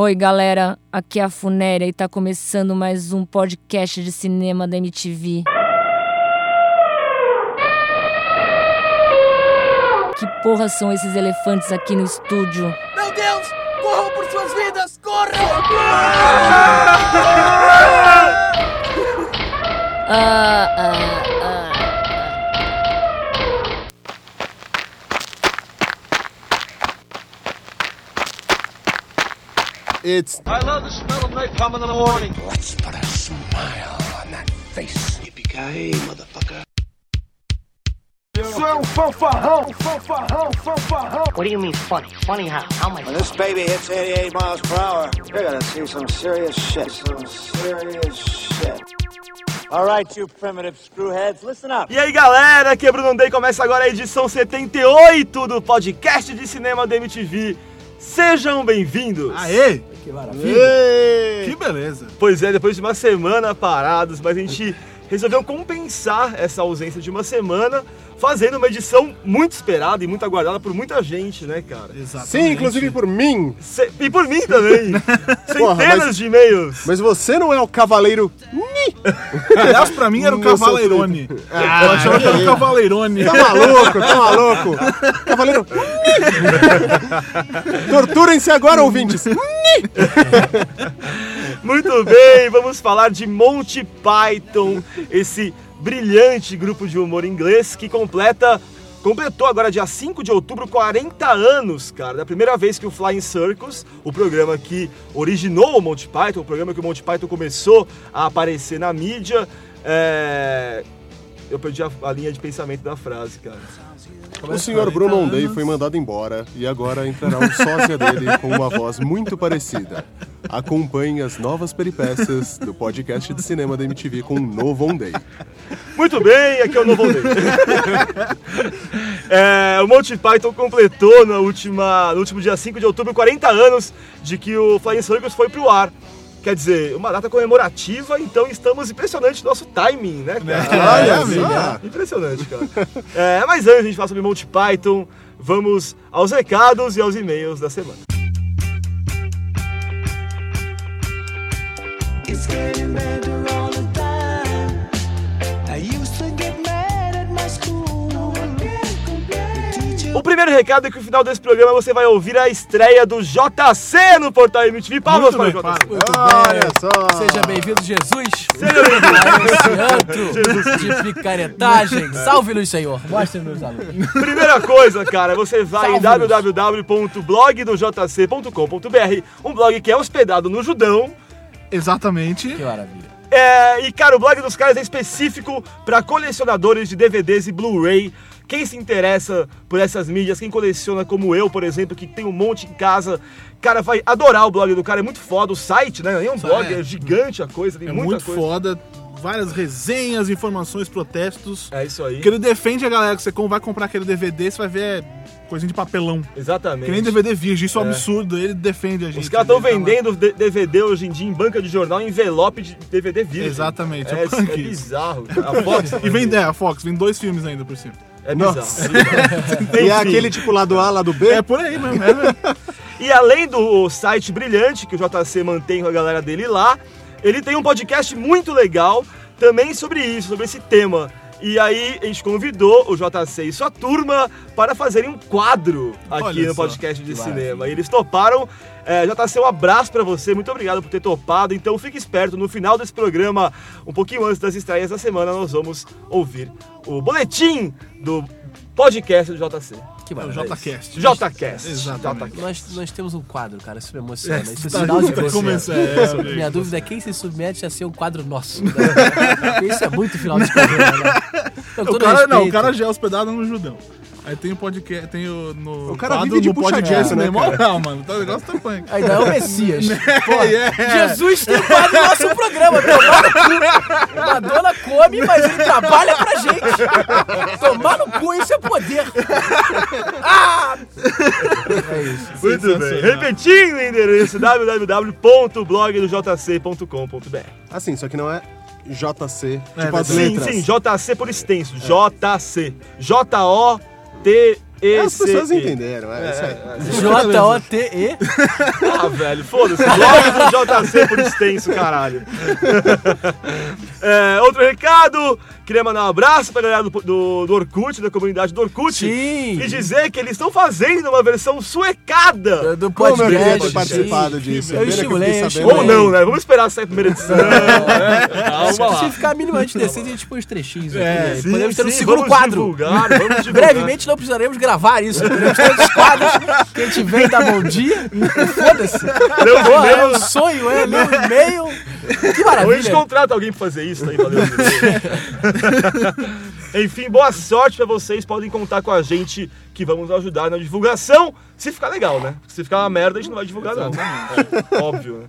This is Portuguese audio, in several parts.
Oi, galera, aqui é a Funéria e tá começando mais um podcast de cinema da MTV. Que porra são esses elefantes aqui no estúdio? Meu Deus! Corram por suas vidas! Corram! Ah, ah, ah. It's I love the smell of napalm in the morning. Let's put a smile on that face. Yippee-ki-yay, motherfucker. Seu fanfarrão, fanfarrão, fanfarrão! What do you mean funny? Funny how? How am I When this baby hits 88 miles per hour, you're gonna see some serious shit. Some serious shit. All right, you primitive screwheads, listen up. E aí galera, aqui é Bruno Day, começa agora a edição 78 do podcast de cinema da MTV. Sejam bem-vindos! Aê! Que maravilha! Que beleza! Pois é, depois de uma semana parados, mas a gente resolveu compensar essa ausência de uma semana fazendo uma edição muito esperada e muito aguardada por muita gente, né, cara? Exatamente. Sim, inclusive por mim. Ce- E por mim também! Porra, Centenas mas- de e-mails! Mas você não é o cavaleiro. Aliás, pra mim era o Cavaleirone. Ah, Eu achava que era o Cavaleirone. Tá maluco, tá maluco. Cavaleiro. Torturem-se agora, ouvintes. Muito bem, vamos falar de Monty Python, esse brilhante grupo de humor inglês que completa completou agora dia 5 de outubro 40 anos, cara, da primeira vez que o Flying Circus, o programa que originou o Monty Python, o programa que o Monty Python começou a aparecer na mídia, é... eu perdi a, a linha de pensamento da frase, cara. O senhor Bruno Ondei foi mandado embora e agora entrará um sósia dele com uma voz muito parecida. Acompanhe as novas peripécias do podcast de cinema da MTV com o novo Ondei. Muito bem, aqui é o Novo Day. É, o Monty Python completou na última, no último dia 5 de outubro 40 anos de que o Flying Circus foi pro ar. Quer dizer, uma data comemorativa, então estamos impressionante no nosso timing, né, cara? Olha Olha só. Impressionante, cara. É, mas antes de a gente falar sobre Monty Python, vamos aos recados e aos e-mails da semana. It's getting better O primeiro recado é que no final desse programa você vai ouvir a estreia do JC no portal MTV. Palmas Muito para o JC. muito Olha só. Seja bem-vindo, Jesus. Seja bem-vindo. De picaretagem. Salve-nos, Senhor. Mostre-nos a luz. Primeira coisa, cara, você vai em www.blogdojc.com.br, um blog que é hospedado no Judão. Exatamente. Que maravilha. É, e, cara, o blog dos caras é específico para colecionadores de DVDs e Blu-ray. Quem se interessa por essas mídias, quem coleciona como eu, por exemplo, que tem um monte em casa, cara, vai adorar o blog do cara, é muito foda. O site, né? Nem é um blog, é. é gigante a coisa, tem É muita muito coisa. foda. Várias resenhas, informações, protestos. É isso aí. Porque ele defende a galera que você vai comprar aquele DVD, você vai ver coisinha de papelão. Exatamente. Que nem DVD virgem, isso é um absurdo. Ele defende a gente. Os caras estão tá vendendo D- DVD hoje em dia em banca de jornal, em envelope de DVD virgem. Exatamente, É, é é bizarro. cara. A Fox E vem, é, a Fox, vem dois filmes ainda por cima. É bizarro. E é aquele tipo lado A, lado B? É por aí mesmo. É. E além do site brilhante que o JC mantém com a galera dele lá, ele tem um podcast muito legal também sobre isso, sobre esse tema. E aí a gente convidou o JC e sua turma para fazerem um quadro aqui Olha no só, podcast de cinema. E eles toparam. É, JC, um abraço para você, muito obrigado por ter topado. Então fique esperto, no final desse programa, um pouquinho antes das estreias da semana, nós vamos ouvir o boletim do podcast do JC. Que É o maravilha. JCast. JCast. Exatamente. JCast. Nós, nós temos um quadro, cara. Isso me emociona. Isso é tá sinal de é, amigo. Minha dúvida é quem se submete a ser um quadro nosso. né? Isso é muito final de carreira, né? O cara, não, o cara já é hospedado no Judão. Aí tem o podcast, tem o no O cara quadro vive de podcast né, cara? moral, mano. Tá, o negócio tá punk. Ainda é o Messias. Pô, É. Jesus tem quadro no nosso programa. Tomar no cu. Madonna come, mas ele trabalha pra gente. Tomar no cu, isso é poder. Ah! É isso. Muito bem. Repetindo o endereço www.blogdojc.com.br. Assim, só que não é JC, É, tipo as Sim, letras. sim, JC por extenso. JC. J-O-T As pessoas entenderam, é, isso aí. J-O-T-E. Ah, velho, foda-se. Blog do JC por extenso, caralho. É, outro recado. Queria mandar um abraço pra galera do, do, do Orkut, da comunidade do Orkut. Sim. E dizer que eles estão fazendo uma versão suecada. Do Como eu queria podcast. ter participado disso. Eu estimulei, eu. Ou não, né? Vamos esperar sair a primeira edição. né? Calma Se ficar minimamente decente, a gente põe os trechinhos aqui. É, né? Sim, Podemos ter um segundo vamos quadro. Divulgar, vamos divulgar. Brevemente não precisaremos gravar isso. Podemos ter outros quadros que a gente vem dar bom dia. Foda-se. Os Pô, é um sonho, é um e-mail. Que Ou a gente maravilha. contrata alguém pra fazer isso, tá aí, valeu. Enfim, boa sorte pra vocês. Podem contar com a gente que vamos ajudar na divulgação. Se ficar legal, né? Se ficar uma merda, a gente não vai divulgar, não. É, óbvio, né?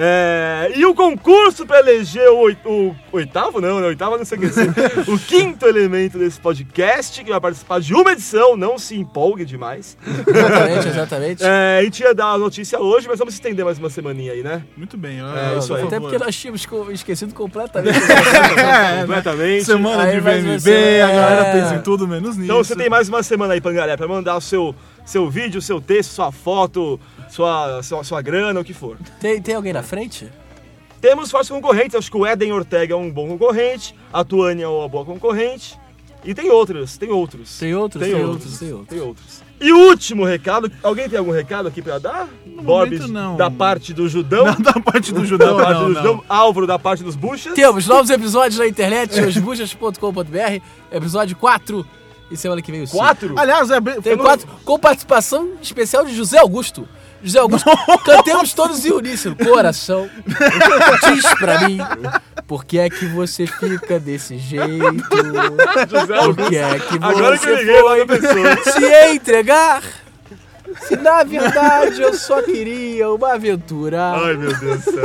É, e o concurso pra eleger o, o oitavo, não, né? O oitavo não sei o que dizer. O quinto elemento desse podcast, que vai participar de uma edição, não se empolgue demais. Exatamente, exatamente. É, a gente ia dar a notícia hoje, mas vamos estender mais uma semaninha aí, né? Muito bem, É, por isso aí. Até porque nós tínhamos esquecido completamente. Completamente. Semana Aí de você- a galera é. pensa em tudo menos nisso. Então você tem mais uma semana aí, Pangaré, pra mandar o seu, seu vídeo, seu texto, sua foto, sua, sua, sua grana, o que for. Tem, tem alguém na frente? Temos fortes concorrentes, acho que o Eden Ortega é um bom concorrente, a Tuane é uma boa concorrente, e tem outros, tem outros. Tem outros, Tem tem, outros. outros, tem outros. Tem outros. E o último recado, alguém tem algum recado aqui pra dar? Borbs, não. da parte do Judão, Não, da parte do da Judão, parte não, do não. Judão, Álvaro da parte dos buchas. Temos novos episódios na internet, osbuchas.com.br, episódio 4 e semana que vem o 5. Quatro? Aliás, é bem... Tem quatro, com participação especial de José Augusto. José Augusto, cantemos todos em uníssono. Coração, diz pra mim, por que é que você fica desse jeito? Por que é que Agora que eu você liguei foi se entregar? Se na verdade eu só queria uma aventura. Ai, meu Deus do céu.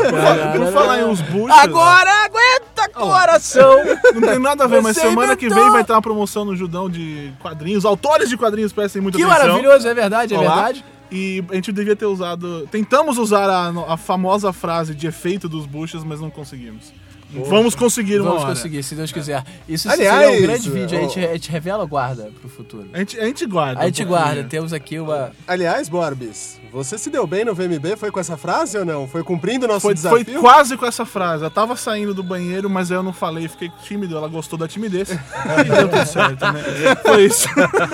Por falar em uns buchas... Agora aguenta, coração! Não tem nada a ver, mas Você semana que inventou. vem vai ter uma promoção no Judão de quadrinhos. Autores de quadrinhos prestem muita Que atenção. maravilhoso, é verdade, é Olá. verdade. E a gente devia ter usado. Tentamos usar a, a famosa frase de efeito dos buchas, mas não conseguimos. Vamos conseguir uma Vamos hora. conseguir, se Deus quiser. Isso Aliás, seria um grande vídeo, a gente, a gente revela ou guarda pro futuro? A gente, a gente guarda. A gente um guarda, temos aqui uma. Aliás, Borbis, você se deu bem no VMB? Foi com essa frase ou não? Foi cumprindo o nosso Foi, desafio? foi quase com essa frase. Eu tava saindo do banheiro, mas aí eu não falei, fiquei tímido. Ela gostou da timidez. e deu tudo certo, né? Foi isso.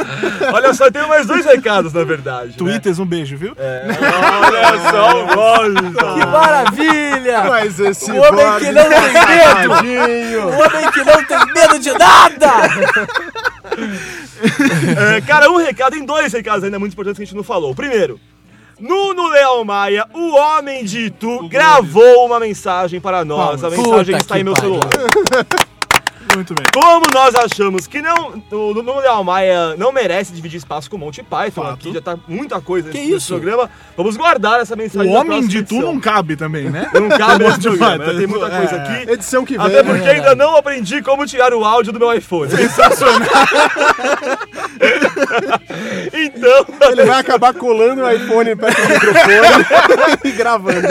Olha só, eu tenho mais dois recados, na verdade. né? Twitters, um beijo, viu? Olha só o Borbs. Que maravilha! Mas esse O homem que não é tem medo! safadinho. O homem que não tem medo de nada! É, cara, um recado, em dois recados ainda muito importantes que a gente não falou. Primeiro, Nuno Leal Maia, o homem de Itu, gravou uma mensagem para nós. A Palmas. mensagem Puta está em meu celular. Muito bem. Como nós achamos que não, o Nuno Leal Maia não merece dividir espaço com o Monty Python, Fato. aqui já tá muita coisa Que nesse isso? programa, vamos guardar essa O mensagem pra homem de tu não cabe também, né? Não cabe nesse programa, Python. tem muita coisa É. aqui. Edição que vem. Até porque ainda não aprendi como tirar o áudio do meu iPhone. então, Ele vai acabar colando o iPhone perto do microfone e gravando.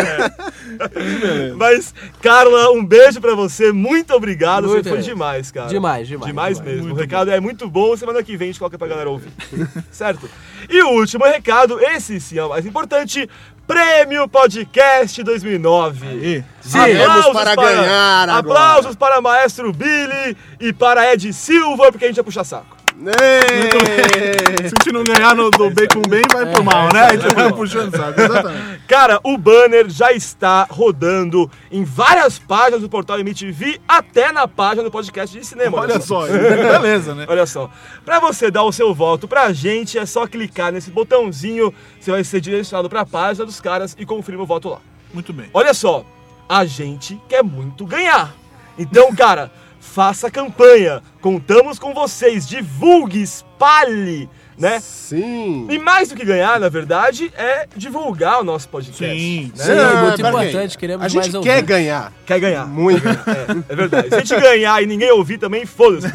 mas, Carla, um beijo pra você. Muito obrigado. Muito você foi bem. Demais, cara. Demais, demais, Demais demais. mesmo. o recado é muito bom. Semana que vem a gente coloca pra galera ouvir. certo? E o último recado, esse sim é o mais importante. Prêmio Podcast 2009. E, Temos para ganhar agora. Aplausos para Maestro Billy e para Ed Silva, porque a gente vai puxar saco. Se a gente não ganhar no, do Bacon Bem, vai pro mal, né? A gente vai puxando saco. Exatamente. Cara, o banner já está rodando em várias páginas do portal MTV, até na página do podcast de cinema. Olha só, beleza, né? Olha só, pra você dar o seu voto pra gente, é só clicar nesse botãozinho, você vai ser direcionado pra página dos caras e conferir o voto lá. Muito bem. Olha só, a gente quer muito ganhar. Então, cara, faça campanha. Contamos com vocês, divulgue, espalhe, né? Sim. E mais do que ganhar, na verdade, é divulgar o nosso podcast. Sim, né? Sim, Ah, muito pera aí. importante, queremos A gente mais quer ouvintes. ganhar. Quer ganhar. Muito. É, é verdade. Se a gente ganhar e ninguém ouvir também, foda-se.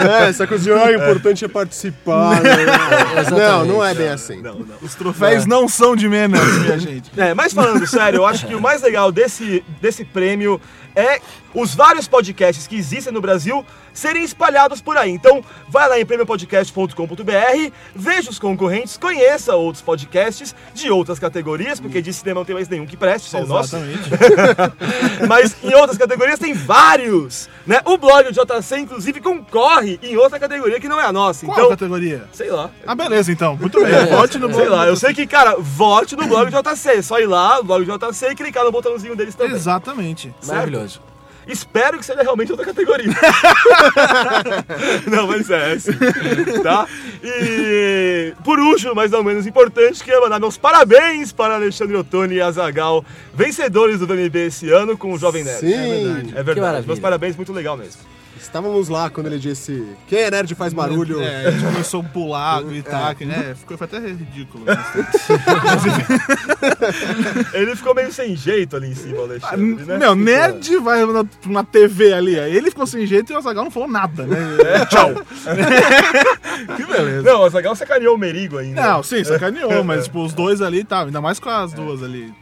É, essa coisa de, ah, o importante é participar. né? Não, não é bem assim. Não, não. Os troféus não são de menos, minha gente. É, mas falando sério, eu acho que o mais legal desse, desse prêmio é os vários podcasts que existem no Brasil serem espalhados por aí. Então, vai lá em premiopodcast.com.br, veja os concorrentes, conheça outros podcasts de outras categorias, porque de cinema não tem mais nenhum que preste, só o nosso. Exatamente. Mas em outras categorias tem vários, né? O blog do JC, inclusive, concorre em outra categoria que não é a nossa. Qual então, categoria? sei lá. Ah, beleza, então. Muito bem. Vote no Sei lá, eu sei que, cara, vote no blog do JC. É só ir lá blog do JC e clicar no botãozinho deles também. Exatamente. Maravilhoso. Espero que seja realmente outra categoria. não, mas é assim. Tá? E por último, mas não menos importante, queria mandar meus parabéns para Alexandre Ottoni e Azagal, vencedores do VMB esse ano com o Jovem Nerd. Sim. É verdade. maravilha. Meus parabéns, muito legal mesmo. Estávamos lá quando ele disse: Quem é nerd faz barulho. É, a gente começou a pular, gritar, que, né? Ficou, foi até ridículo. né? Ele ficou meio sem jeito ali em cima, o Alexandre, né? Meu, nerd vai na, na TV ali. aí Ele ficou sem jeito e o Azagal não falou nada, né? É, tchau. que beleza. Não, o Azagal sacaneou o Merigo ainda. Não, sim, sacaneou, mas tipo, os dois ali, tá, ainda mais com as duas ali.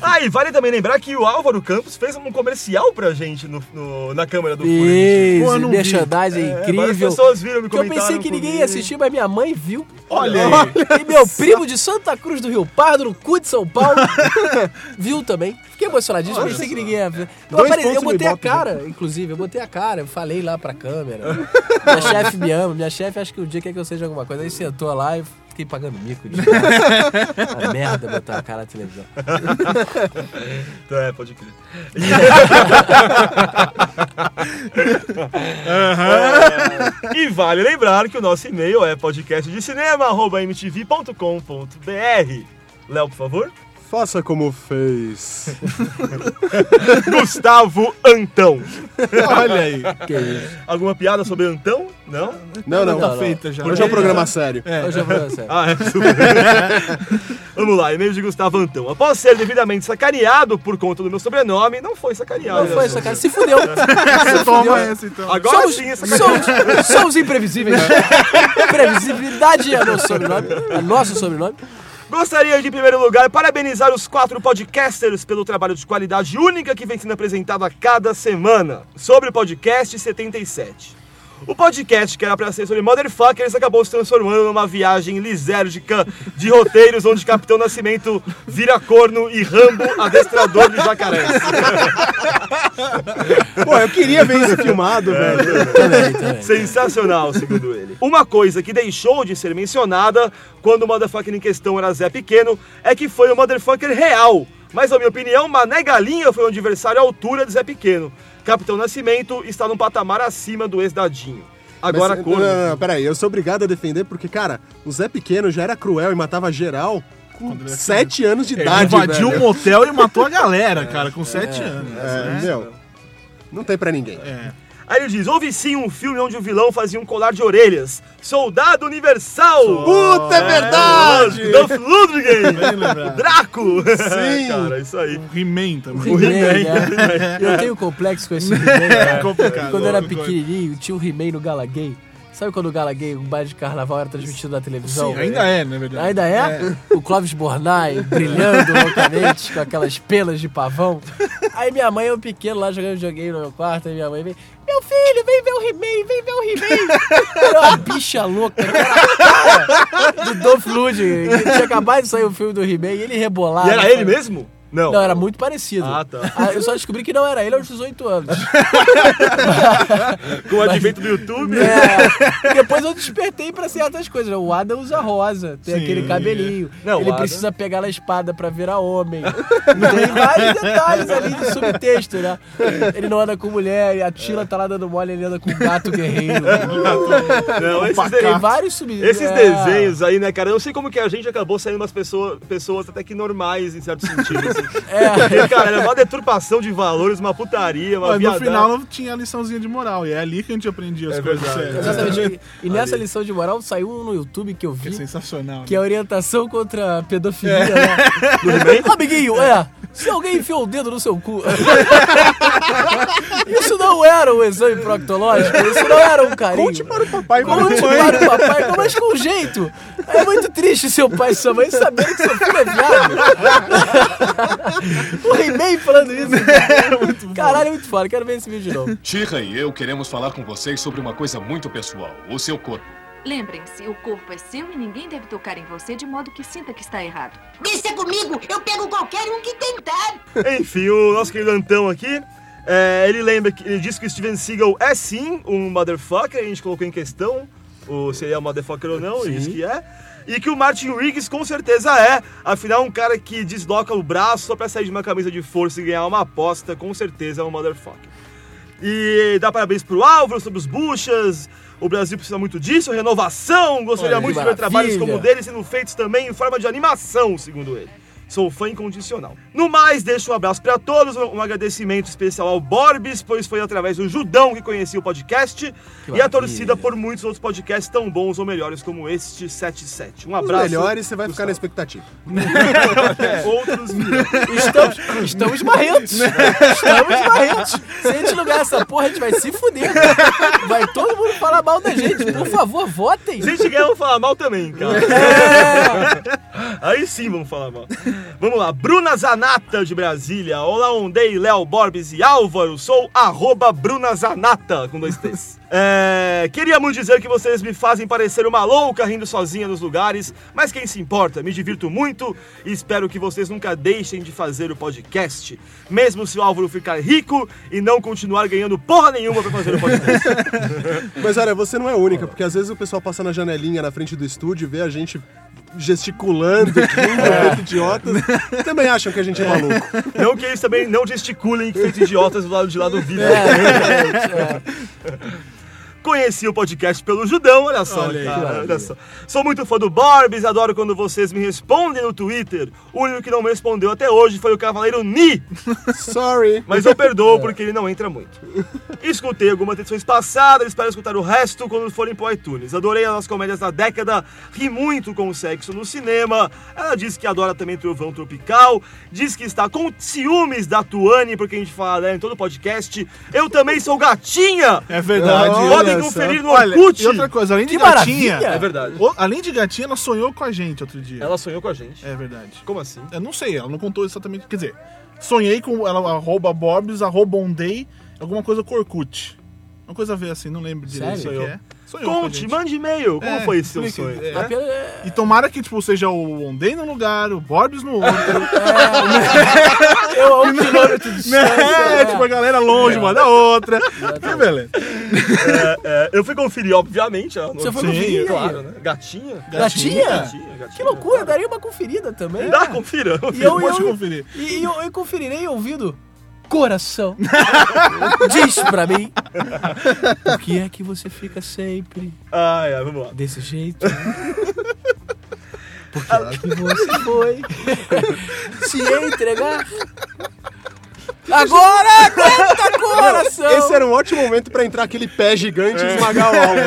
Ah, e vale também lembrar que o Álvaro Campos fez um comercial pra gente no, no- na câmera do Fúria. Pô, merchandising É, incrível. pessoas viram, me Que eu pensei que ninguém ia assistir, mas minha mãe viu. Olha aí. E meu primo de Santa Cruz do Rio Pardo, no cu de São Paulo, viu também. Fiquei emocionadíssimo, pensei que ninguém ia ver. Eu, Dois apare- pontos eu botei a Ibope, cara, inclusive, eu botei a cara, eu falei lá pra câmera. Minha chefe me ama, minha chefe acha que o dia quer que eu seja alguma coisa. Aí sentou lá e fiquei pagando mico. De a merda botar a cara na televisão. Então, é, pode crer. É, E vale lembrar que o nosso e-mail é podcastdecinema.mtv.com.br. Léo, por favor. Faça como fez. Gustavo Antão. Olha aí. Que isso. Alguma piada sobre Antão? Não? Não, não. Tá não. feita já. Hoje é um programa sério. Hoje eu vou sério. Ah, é. super. Vamos lá, e-mail de Gustavo Antão. Após ser devidamente sacaneado por conta do meu sobrenome, não foi sacaneado. Não foi cara, se fudeu. Toma essa então. Agora Somos, sim, é sacaneado. somos, somos imprevisíveis. Imprevisibilidade é nosso sobrenome. É nosso sobrenome. Gostaria de, em primeiro lugar, parabenizar os quatro podcasters pelo trabalho de qualidade única que vem sendo apresentado a cada semana. Sobre o podcast 77. O podcast que era pra ser sobre Motherfuckers acabou se transformando numa viagem lisérgica de roteiros onde Capitão Nascimento vira corno e Rambo adestrador de jacarés. Pô, eu queria ver isso filmado, velho. Também, também. Sensacional, segundo ele. Uma coisa que deixou de ser mencionada quando o motherfucker em questão era Zé Pequeno é que foi o motherfucker real. Mas, na minha opinião, Mané Galinha foi um adversário à altura de Zé Pequeno. Capitão Nascimento está num patamar acima do ex-dadinho. Agora, Mas, corno. Não, não, não, peraí, eu sou obrigado a defender porque, cara, o Zé Pequeno já era cruel e matava geral com ele era 7 anos de Ele idade. invadiu velho. um motel e matou a galera, cara, com 7 anos. É, né? meu, não tem pra ninguém. É. Aí ele diz: houve sim um filme onde o vilão fazia um colar de orelhas. Soldado Universal! Puta, é verdade! Dolph Lundgren! Bem lembrado. Draco! Sim. cara, isso aí. O He-Man também. O He-Man, He-Man, né? Eu tenho complexo com esse He-Man. É né? complicado. Quando eu era pequenininho, tinha o He-Man no Gala Gay. Sabe quando o Gala Gay, o baile de carnaval, era transmitido na televisão? Sim, ainda é, na verdade. Ainda é? O Clóvis Bornai brilhando loucamente com aquelas penas de pavão. Aí minha mãe, eu pequeno lá jogando videogame no meu quarto, aí minha mãe vem, meu filho, vem ver o He-Man, vem ver o He-Man. Era uma bicha louca, a cara do Dolph Lundgren, tinha acabado de sair o filme do He-Man e ele rebolava. E era ele mesmo? Não. Não, era muito parecido. Ah, tá. Ah, eu só descobri que não era ele aos 18 anos. Com o advento do YouTube. É, depois eu despertei pra certas coisas. O Adam usa rosa, tem Sim, aquele cabelinho. Não, ele Adam- precisa pegar na espada pra virar homem. tem vários detalhes ali de subtexto, né? Ele não anda com mulher, a Tila tá lá dando mole, ele anda com gato guerreiro. Não, esses. Tem vários sub esses é. desenhos aí, né, cara? Eu não sei como que a gente acabou saindo umas pessoas, pessoas até que normais, em certo sentido. É. Cara, era uma deturpação de valores, uma putaria, uma Mas no viadagem. final não tinha a liçãozinha de moral. E é ali que a gente aprendia as É coisas sérias. Exatamente. E nessa lição de moral saiu um no YouTube que eu É vi. sensacional. Que é né? orientação contra a pedofilia, né? Amiguinho, é. Se alguém enfiou o dedo no seu cu. isso não era um exame proctológico, isso não era um carinho. Conte para o papai e Conte para o papai, mas com jeito. É muito triste seu pai e sua mãe saberem que seu filho é viado. o He-Man falando isso. Cara. Caralho, é muito foda. Quero ver esse vídeo de novo. Tira e eu queremos falar com vocês sobre uma coisa muito pessoal: o seu corpo. Lembrem-se, o corpo é seu e ninguém deve tocar em você de modo que sinta que está errado. Deixa comigo, eu pego qualquer um que tentar. Enfim, o nosso querido Antão aqui, é, ele lembra que ele disse que o Steven Seagal é sim um motherfucker, a gente colocou em questão o, se ele é um motherfucker ou não, ele disse que é. E que o Martin Riggs com certeza é, afinal um cara que desloca o braço só pra sair de uma camisa de força e ganhar uma aposta, com certeza é um motherfucker. E dá parabéns pro Álvaro sobre os buchas. O Brasil precisa muito disso, renovação. Gostaria Olha, muito de ver trabalhos como o dele sendo feitos também em forma de animação, segundo ele. Sou fã incondicional. No mais, deixo um abraço para todos, um agradecimento especial ao Borbis, pois foi através do Judão que conheci o podcast e a torcida por muitos outros podcasts tão bons ou melhores como este 77. Um Os abraço. melhores você vai ficar na expectativa. É, outros. Estamos, estamos marrentos. Estamos marrentos. Se a gente lugar essa porra, a gente vai se fuder. Vai todo mundo falar mal da gente. Por favor, votem. Se a gente ganhar, vamos falar mal também, cara. Aí sim vamos falar mal. Vamos lá, Bruna Zanata de Brasília. Olá, Ondei, Léo Borbes e Álvaro. Sou arroba Bruna Zanata, com dois T's. É, queria muito dizer que vocês me fazem parecer uma louca rindo sozinha nos lugares, mas quem se importa? Me divirto muito e espero que vocês nunca deixem de fazer o podcast, mesmo se o Álvaro ficar rico e não continuar ganhando porra nenhuma pra fazer o podcast. Mas olha, você não é única, porque às vezes o pessoal passa na janelinha na frente do estúdio e vê a gente gesticulando, rindo, feito idiotas, também acham que a gente é maluco. Não que eles também não gesticulem feitos idiotas do lado de lá do vídeo. Conheci o podcast pelo Judão, olha só, Olha aí, cara, olha só. Sou muito fã do Borbs, adoro quando vocês me respondem no Twitter. O único que não me respondeu até hoje foi o Cavaleiro Ni, Sorry. mas eu perdoo porque ele não entra muito. Escutei algumas edições passadas, espero escutar o resto quando forem pro iTunes. Adorei as comédias da década, ri muito com o sexo no cinema. Ela diz que adora também Trovão Tropical, diz que está com ciúmes da Tuane, porque a gente fala dela em todo podcast. Eu também sou gatinha! É verdade. Só. no Olha, Orkut. E outra coisa, além de Que gatinha. maravilha. É verdade. o- além de gatinha, ela sonhou com a gente outro dia. Ela sonhou com a gente. É verdade. Como assim? Eu não sei, ela não contou exatamente. Quer dizer, sonhei com ela, arroba Borbs, arroba Ondei, alguma coisa com Orkut. Uma coisa a ver assim, não lembro direito o Sério? que é. Sonhou a Conte, mande e-mail. Como É, foi esse seu sonho? é. né? Pelo- é, E tomara que, tipo, seja o Ondei num lugar, o Borbs no outro. Eu a um quilômetro de distância. é, tipo, a galera longe uma da outra. Que beleza. É, é, eu fui conferir, obviamente. não- Você foi conferir? Claro, né? Gatinha? Gatinha? Gatinha, gatinha. Que loucura, daria uma conferida também. Dá, confira. E eu, Pode eu, conferir. E, e eu, eu conferirei ouvindo coração. Diz pra mim. Por que é que você fica sempre Ai, ai, vamos lá. desse jeito? Por que é que você foi se entregar? Agora aguenta coração! Esse era um ótimo momento pra entrar aquele pé gigante e esmagar o álbum.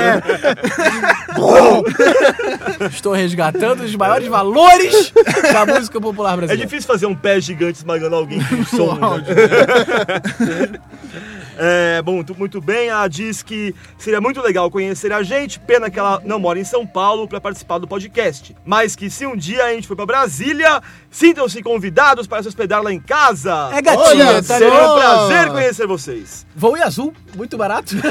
Estou resgatando os maiores valores da música popular É brasileira. difícil fazer um pé gigante esmagando alguém com som. né? É, bom, muito bem. Ela diz que seria muito legal conhecer a gente, pena que ela não mora em São Paulo para participar do podcast. Mas que se um dia a gente for para Brasília, sintam-se convidados para se hospedar lá em casa. É gatinha, Olha, tá Seria bom. um prazer conhecer vocês. vou em azul, muito barato.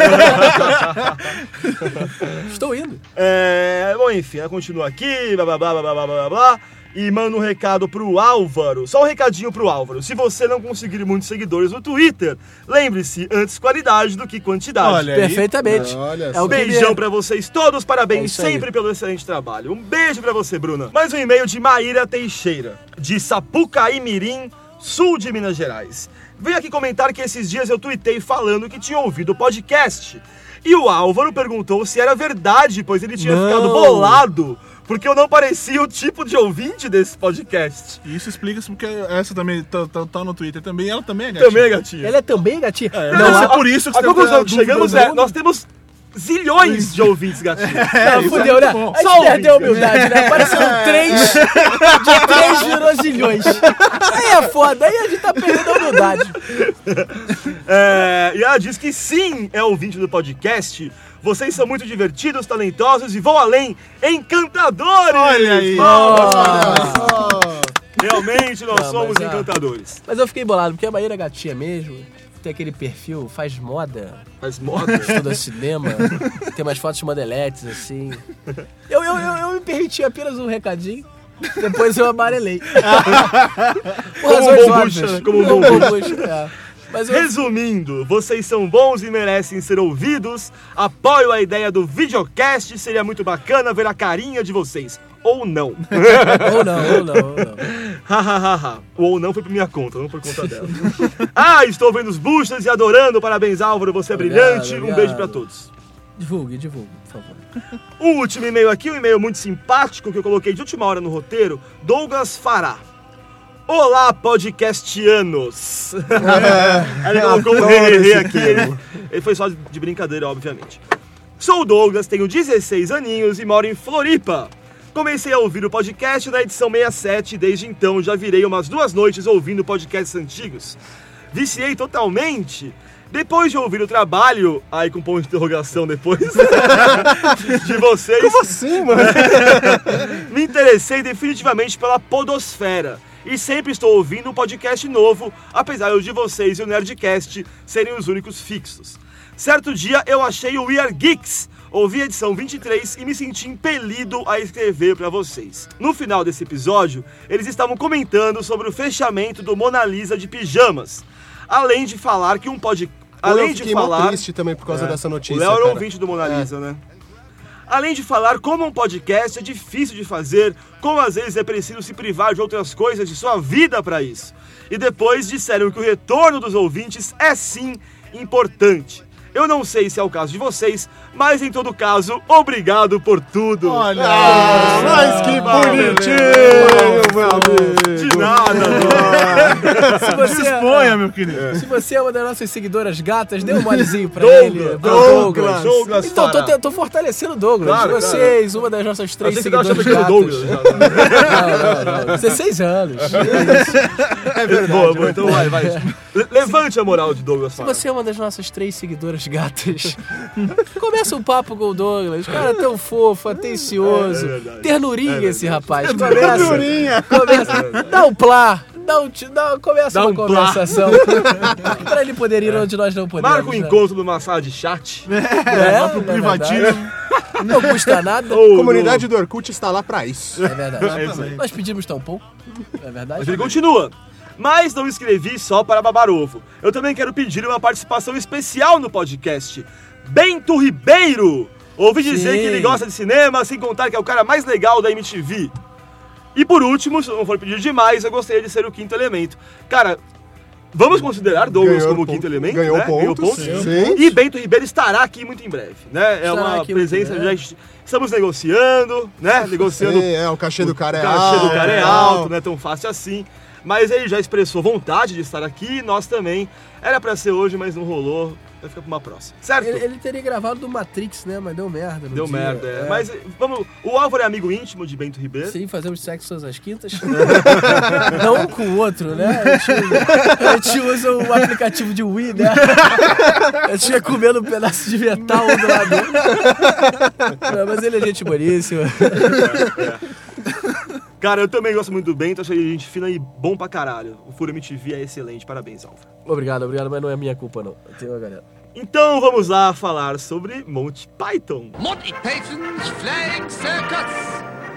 Estou indo. É, bom, enfim, ela continua aqui, blá blá blá blá blá blá blá. E manda um recado pro Álvaro. Só um recadinho pro Álvaro. Se você não conseguir muitos seguidores no Twitter, lembre-se, antes qualidade do que quantidade. Olha. Perfeitamente. Olha É Beijão ele- pra vocês todos, É parabéns aí. sempre pelo excelente trabalho. Um beijo pra você, Bruna. Mais um e-mail de Maíra Teixeira, de Sapucaí Mirim, sul de Minas Gerais. Veio aqui comentar que esses dias eu tuitei falando que tinha ouvido o podcast. E o Álvaro perguntou se era verdade, pois ele tinha Não. ficado bolado, porque eu não parecia o tipo de ouvinte desse podcast. E isso explica-se porque essa também tá, tá- tá no Twitter também, ela também é gatinha. Também, gatinha. Ele é também gatinha? Não, não, é a- por isso que A você tem conclusão que chegamos é, nós temos zilhões de ouvintes gatinhos. É, não, isso fudeu, é né? bom. Aí Só gente perdeu a humildade, né? Apareceram três, de três virou zilhões. Aí é foda, aí a gente tá perdendo a humildade. É, e ela diz que sim, é ouvinte do podcast. Vocês são muito divertidos, talentosos e vão além, encantadores! Olha aí. Ah. nós. Realmente nós Não, somos mas, ah, encantadores. Mas eu fiquei bolado, porque a Maíra é gatinha mesmo. tem aquele perfil, faz moda. Faz moda? Estuda cinema. tem umas fotos modeletes, assim. Eu, eu, eu, eu me permiti apenas um recadinho. Depois eu amarelei. Por Como um bom bucha, como um bom bucha. bucha, é. Mas eu- Resumindo, vocês são bons e merecem ser ouvidos. Apoio a ideia do videocast, seria muito bacana ver a carinha de vocês. Ou não. Ou não, ou não, ou não. Hahaha. O ou não foi por minha conta, não por conta dela. ah, estou vendo os buchas e adorando. Parabéns, Álvaro, você é Obrigado, brilhante. Um obrigado. beijo pra todos. Divulgue, divulgue, por favor. O último e-mail aqui, um e-mail muito simpático que eu coloquei de última hora no roteiro, Douglas Fará. Olá, podcastianos! ele colocou um esse aqui, ele, ele foi só de brincadeira, obviamente. Sou o Douglas, tenho 16 aninhos e moro em Floripa. Comecei a ouvir o podcast na edição 67 e desde então já virei umas duas noites ouvindo podcasts antigos. Viciei totalmente. Depois de ouvir o trabalho, aí com ponto de interrogação depois, de vocês. Como assim, mano? Me interessei definitivamente pela podosfera. E sempre estou ouvindo um podcast novo, apesar de vocês e o Nerdcast serem os únicos fixos. Certo dia eu achei o We Are Geeks, ouvi a edição 23 e me senti impelido a escrever para vocês. No final desse episódio, eles estavam comentando sobre o fechamento do Mona Lisa de pijamas. Além de falar que um pod... Além de falar... triste também por causa É. dessa notícia. O Léo era ouvinte do Mona Lisa, né? Além de falar como um podcast é difícil de fazer, como às vezes é preciso se privar de outras coisas de sua vida para isso. E depois disseram que o retorno dos ouvintes é sim importante. Eu não sei se é o caso de vocês, mas em todo caso, obrigado por tudo. Olha, Ah, mas que bonitinho, meu amigo. De nada, mano. Se você, Exponha, meu querido. se você é uma das nossas seguidoras gatas, dê um molezinho pra Douglas, ele. pro Douglas, Douglas Então, tô, Fará. tô fortalecendo o Douglas. Claro, Vocês, uma das nossas três que seguidoras gatas. de Douglas. já. Não, não, não. 16 anos. É verdade. Boa, boa, então vai, vai. Le- Levante a moral de Douglas Se você é uma das nossas três seguidoras gatas, começa um papo com o Douglas. Cara, é tão fofo, atencioso. É verdade. Ternurinha É esse rapaz. Começa. Ternurinha. Começa. Dá um plá. Dá um, dá, começa Dá uma um plá. conversação. pra ele poder ir onde nós não podemos. Marca um né? encontro numa sala de chat. É, Lá pro é privativo. Não custa nada. Ou Comunidade do Orkut está lá pra isso. É verdade. É. Nós pedimos tão pouco. É verdade. Mas ele continua. Mas não escrevi só para babar ovo. Eu também quero pedir uma participação especial no podcast. Bento Ribeiro! Ouvi dizer Sim. que ele gosta de cinema, sem contar que é o cara mais legal da MTV. E por último, se não for pedir demais, eu gostaria de ser o quinto elemento. Cara, vamos considerar Douglas Ganhou como o ponto. quinto elemento? Ganhou né? pontos, pontos. sim. E Bento Ribeiro estará aqui muito em breve, né? É Estará uma presença, já estamos negociando, né? Negociando Sim, é, o cachê do cara é o cachê alto. do cara é é alto, não é tão fácil assim. Mas ele já expressou vontade de estar aqui, nós também. Era pra ser hoje, mas não rolou. Vai ficar pra uma próxima. Certo? Ele, ele teria gravado do Matrix, né? Mas deu merda. Deu dia. merda, é. Mas vamos. O Álvaro é amigo íntimo de Bento Ribeiro. Sim, fazemos sexo às quintas. Não um com o outro, né? A gente, usa, o aplicativo de Wii, né? A gente ia comendo um pedaço de metal um do lado. Não, Mas ele é gente boníssima. Cara, eu também gosto muito do Bento, achei ele gente fina e bom pra caralho. O Furo MTV é excelente, parabéns, Álvaro. Obrigado, obrigado, mas não é minha culpa, não. Tem uma galera. Então vamos lá falar sobre Monty Python. Monty Python's Flying Circus.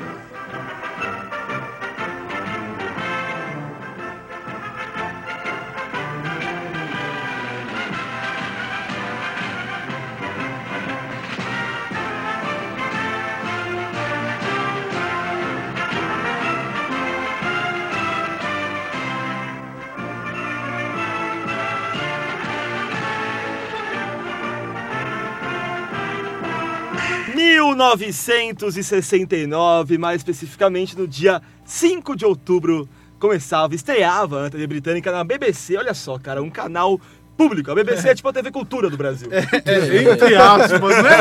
1969, mais especificamente no dia 5 de outubro, começava, estreava a TV britânica na BBC. Olha só, cara, um canal público. A BBC é tipo a TV Cultura do Brasil. É, entre aspas, né?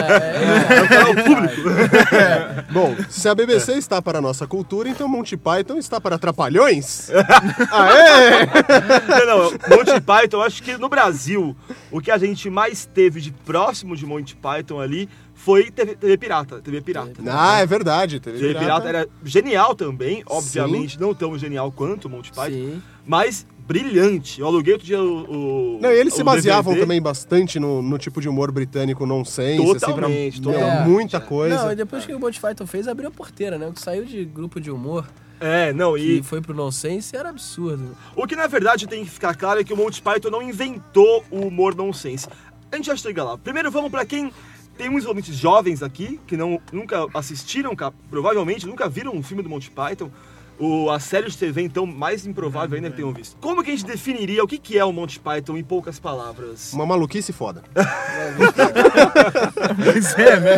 É um canal público. Bom, se a BBC está para a nossa cultura, então Monty Python está para Trapalhões? Aê! Não, não, Monty Python, eu acho que no Brasil, o que a gente mais teve de próximo de Monty Python ali foi TV, TV Pirata. TV Pirata. Ah, é verdade. TV TV Pirata. Pirata era genial também, obviamente, não tão genial quanto Monty Python, Sim. mas brilhante. Eu aluguei outro dia o. o Não, e eles se baseavam DVD. também bastante no, no tipo de humor britânico nonsense, Totalmente, assim, pra, totalmente. muita coisa. Não, e depois que o Monty Python fez, abriu a porteira, né? O que saiu de grupo de humor É, não, e e foi pro nonsense era absurdo. o que na verdade tem que ficar claro é que o Monty Python não inventou o humor nonsense. A gente já chega lá. Primeiro vamos pra quem tem uns ouvintes jovens aqui que não nunca assistiram, provavelmente nunca viram um filme do Monty Python. O, a série de TV, então, mais improvável ainda que tenham visto. Como que a gente definiria o que, que é o Monty Python em poucas palavras? Uma maluquice foda. Pois é, né?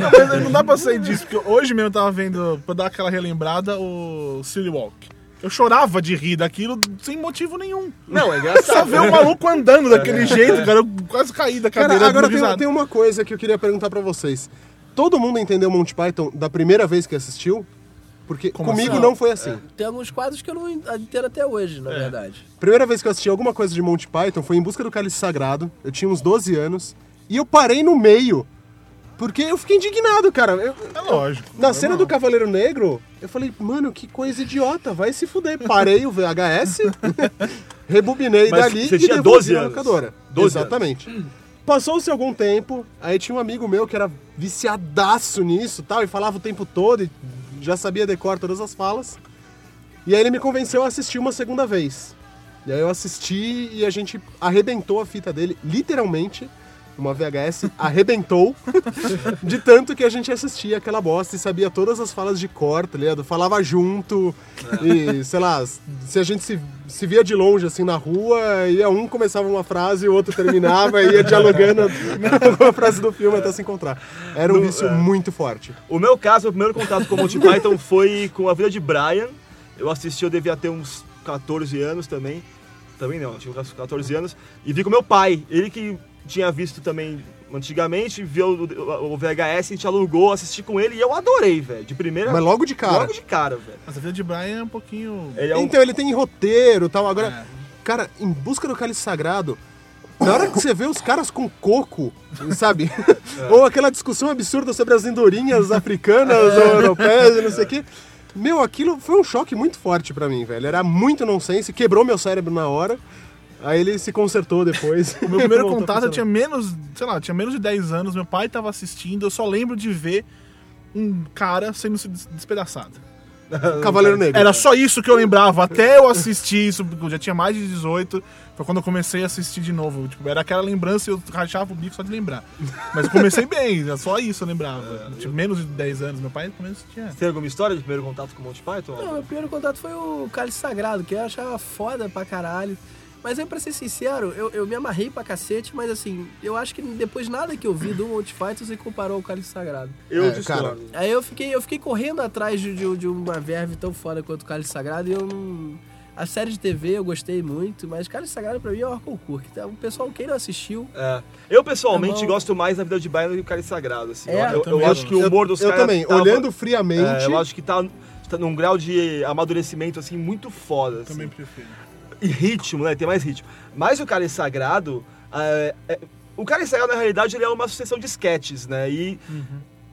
Não, mas não dá pra sair disso, porque hoje mesmo eu tava vendo, pra dar aquela relembrada, o City Walk. Eu chorava de rir daquilo sem motivo nenhum. Não, é Só engraçado. ver o maluco andando daquele jeito, cara, eu quase caí da cadeira Cara, agora tem, tem uma coisa que eu queria perguntar pra vocês. Todo mundo entendeu Monty Python da primeira vez que assistiu? Porque comigo assim? não foi assim. Tem alguns quadros que eu não entendo até hoje, na verdade. Primeira vez que eu assisti alguma coisa de Monty Python foi em Busca do Cálice Sagrado. Eu tinha uns 12 anos. E eu parei no meio. Porque eu fiquei indignado, cara. Eu- É lógico. na cena do Cavaleiro Negro, eu falei, mano, que coisa idiota, vai se fuder. Parei o VHS, rebobinei Mas dali você e tinha devolvi 12 na anos. locadora. 12 Exatamente. Passou-se algum tempo, aí tinha um amigo meu que era viciadaço nisso tal, e falava o tempo todo, e já sabia decor todas as falas. E aí ele me convenceu a assistir uma segunda vez. E aí eu assisti e a gente arrebentou a fita dele, literalmente. Uma VHS arrebentou de tanto que a gente assistia aquela bosta e sabia todas as falas de cor, tá ligado? Falava junto e, sei lá, se a gente se, se via de longe, assim, na rua, ia um começava uma frase e o outro terminava e ia dialogando a frase do filme até se encontrar. Era um No- vício é. muito forte. O meu caso, o primeiro contato com o Monty Python foi com a vida de Brian. Eu assisti, eu devia ter uns 14 anos também. Também não, eu tinha uns 14 anos. E vi com meu pai. Ele que tinha visto também antigamente, viu o, o VHS, a gente alugou, assisti com ele e eu adorei, velho. De primeira. Mas logo de cara. Logo de cara, velho. Mas a vida de Brian é um pouquinho... Ele é um. Então, ele tem roteiro e tal. Agora, É. cara, em busca do cálice sagrado, na hora que você vê os caras com coco, sabe? Ou aquela discussão absurda sobre as andorinhas africanas ou europeias e não sei o quê. Meu, aquilo foi um choque muito forte pra mim, velho. Era muito nonsense, quebrou meu cérebro na hora. Aí ele se consertou depois. O meu primeiro contato eu tinha menos, sei lá, tinha menos de 10 anos, meu pai tava assistindo, eu só lembro de ver um cara sendo se des- despedaçado. Cavaleiro Negro. Era só isso que eu lembrava, até eu assistir isso, porque eu já tinha mais de 18, foi quando eu comecei a assistir de novo. Tipo, era aquela lembrança e eu rachava o bico só de lembrar. Mas eu comecei bem, era só isso eu lembrava. Tipo, menos de 10 anos, meu pai pelo menos tinha. Tem alguma história de primeiro contato com o Monty Python? Não, meu primeiro contato foi o Cálice Sagrado, que eu achava foda pra caralho. Mas aí, pra ser sincero, eu, eu me amarrei pra cacete, mas assim, eu acho que depois nada que eu vi do Monty Python se comparou ao Cálice Sagrado. Eu É, discordo. Aí eu fiquei, eu fiquei correndo atrás de, de, de uma verve tão foda quanto o Cálice Sagrado e eu não... A série de TV eu gostei muito, mas Cálice Sagrado pra mim é o concurso. O pessoal, quem não assistiu... É. Eu pessoalmente Tá bom. gosto mais da vida de Brian do que Cálice Sagrado. Assim. É, eu, eu eu, acho que o humor dos eu caras. também, tava- olhando friamente. É, eu acho que tá, tá num grau de amadurecimento assim muito foda. Assim. Também prefiro. E ritmo, né? Tem mais ritmo. Mas o Cálice Sagrado. é, é, o Cálice Sagrado, na realidade, ele é uma sucessão de sketches, né? E.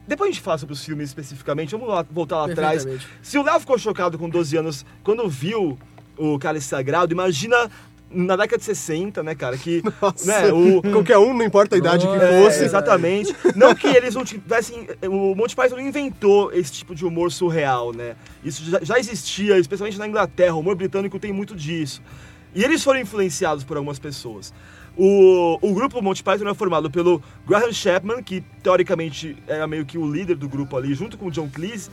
Depois a gente fala sobre os filmes especificamente, vamos lá, voltar lá atrás. Se o Léo ficou chocado com 12 anos quando viu o Cálice Sagrado, imagina na década de 60, né, cara? Que. Nossa, né, o, qualquer um, não importa a idade que é, fosse. exatamente. Não que eles não tivessem. O Monty Python inventou esse tipo de humor surreal, né? Isso já, já existia, especialmente na Inglaterra. O humor britânico tem muito disso. E eles foram influenciados por algumas pessoas. O, o grupo Monty Python é formado pelo Graham Chapman, que teoricamente era meio que o líder do grupo ali, junto com o John Cleese,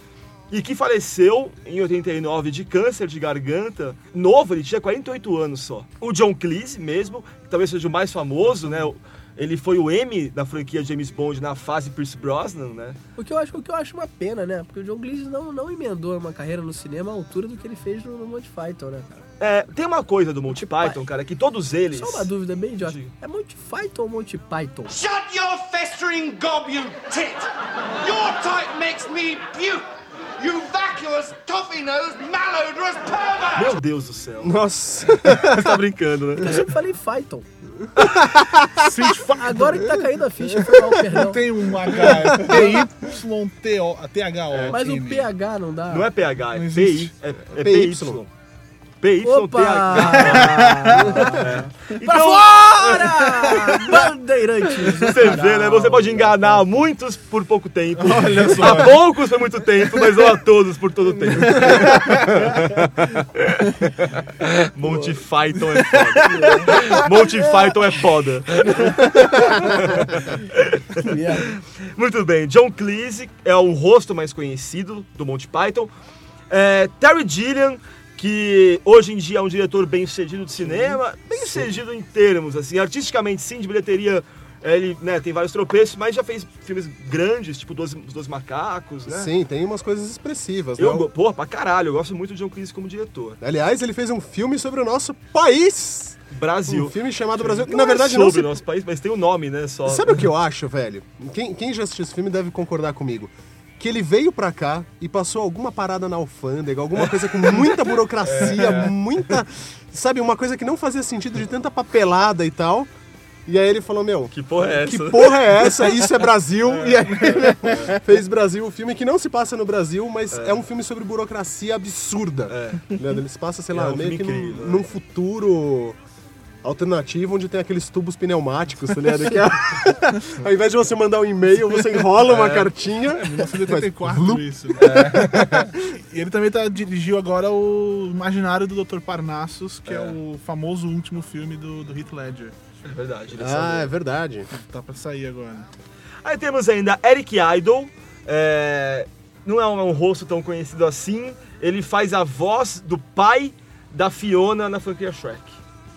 e que faleceu em 89 de câncer de garganta. Novo, ele tinha 48 anos só. O John Cleese mesmo, que talvez seja o mais famoso, né? Ele foi o M da franquia James Bond na fase Pierce Brosnan, né? O que eu acho, o que eu acho uma pena, né? Porque o John Cleese não, não emendou uma carreira no cinema à altura do que ele fez no, no Monty Python, né, cara? É, tem uma coisa do Monty Python, cara, que todos eles... Só uma dúvida bem idiota. Diga. É Monty Python ou Monty Python? Shut your festering gob, you tit! Your type makes me puke! You vacuous, toffee-nosed, malodorous pervert! Meu Deus do céu. Nossa. Você tá brincando, né? Eu sempre falei Python. Street Fighter. Agora que tá caindo a ficha, foi mal, perdão. Tem um H, é P-Y-T-O, T-H-O. Mas o PH não dá. Não é PH, é Não PI. existe. É, é PY. PY. PY, Opa! TH. Pra Então, fora! Bandeirantes. Você vê, né? Você pode enganar muitos por pouco tempo. Olha só. A poucos por muito tempo, mas não a todos por todo o tempo. Monty Python é foda. Monty Python é foda. Muito bem, John Cleese é o rosto mais conhecido do Monty Python. É, Terry Gilliam, que hoje em dia é um diretor bem sucedido de cinema, bem sucedido em termos, assim, artisticamente sim, de bilheteria, é, ele né, tem vários tropeços, mas já fez filmes grandes, tipo Os Dois Macacos, né? Sim, tem umas coisas expressivas, Eu, né? porra, pra caralho, eu gosto muito de John Cleese como diretor. Aliás, ele fez um filme sobre o nosso país. Brasil. Um filme chamado Brasil, que Não na é verdade não sobre se... o nosso país, mas tem o nome, né? Só. Sabe o que eu acho, velho? Quem, quem já assistiu esse filme deve concordar comigo. Que ele veio pra cá e passou alguma parada na alfândega, alguma coisa com muita burocracia, muita. Sabe, uma coisa que não fazia sentido de tanta papelada e tal. E aí ele falou, meu, Que porra é essa? que porra é essa? Isso é Brasil. E aí fez Brasil, um filme que não se passa no Brasil, mas é, um filme sobre burocracia absurda. Né? Ele se passa, sei lá, É um meio que num, num futuro alternativo onde tem aqueles tubos pneumáticos, tá ligado? Que é- ao invés de você mandar um e-mail, você enrola uma cartinha. 1984 isso. E ele também tá, dirigiu agora o Imaginário do Dr. Parnassus, que é, o famoso último filme do, do Heath Ledger. É verdade. ele Ah, sabe. é verdade. Tá pra sair agora. Aí temos ainda Eric Idle. é, Não é um, é um rosto tão conhecido assim. Ele faz a voz do pai da Fiona na franquia Shrek.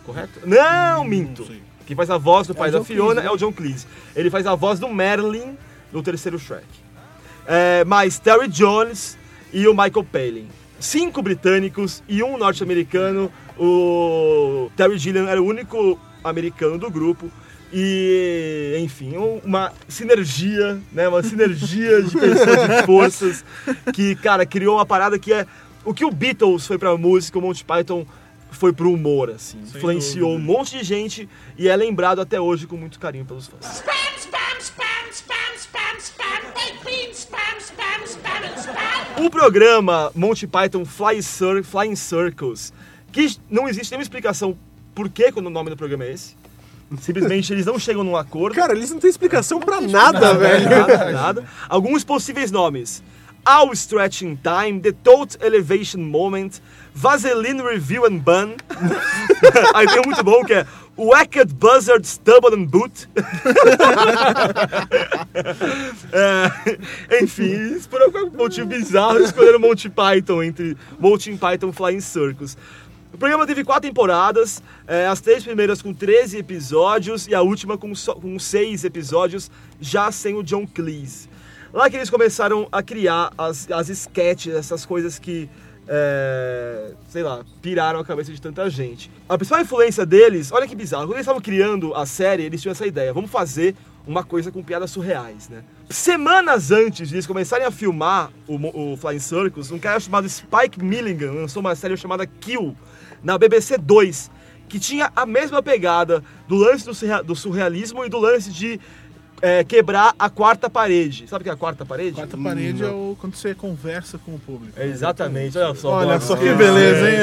Correto? Não, minto. sei. Quem faz a voz do pai o da John Fiona Cleese, né? é o John Cleese. Ele faz a voz do Merlin no terceiro Shrek. É, mais Terry Jones e o Michael Palin. Cinco britânicos e um norte-americano. O Terry Gilliam era o único americano do grupo. E, enfim, um- uma sinergia, né? Uma sinergia de pessoas de forças que, cara, criou uma parada que é o que o Beatles foi pra música, o Monty Python foi pro humor, assim. Influenciou um monte de gente e é lembrado até hoje com muito carinho pelos fãs. Spam, spam, spam, spam, spam, spam. Spam, spam, spam, and spam. O programa Monty Python Fly Cir Flying Circles, que não existe nenhuma explicação por que quando o nome do programa é esse. Simplesmente eles não chegam num acordo. Cara, eles não têm explicação pra nada, velho. Nada, nada. Alguns possíveis nomes. All Stretching Time, The Tote Elevation Moment, Vaseline Review and Bun. Aí tem um muito bom que é Wacked Buzzard Stubble and Boot. É, enfim, por algum motivo bizarro, escolheram Monty Python entre Monty Python Flying Circus. O programa teve quatro temporadas, é, as três primeiras com 13 episódios e a última com, só, com seis episódios, já sem o John Cleese. Lá que eles começaram a criar as, as sketches, essas coisas que, é, sei lá, piraram a cabeça de tanta gente. A principal influência deles, olha que bizarro, quando eles estavam criando a série, eles tinham essa ideia, vamos fazer uma coisa com piadas surreais, né? Semanas antes de eles começarem a filmar o, o Flying Circus, um cara chamado Spike Milligan lançou uma série chamada Kill, na BBC 2, que tinha a mesma pegada do lance do surrealismo e do lance de é, quebrar a quarta parede. Sabe o que é a quarta parede? Quarta parede é o, quando você conversa com o público. É exatamente, olha só. Olha só que é, beleza, hein?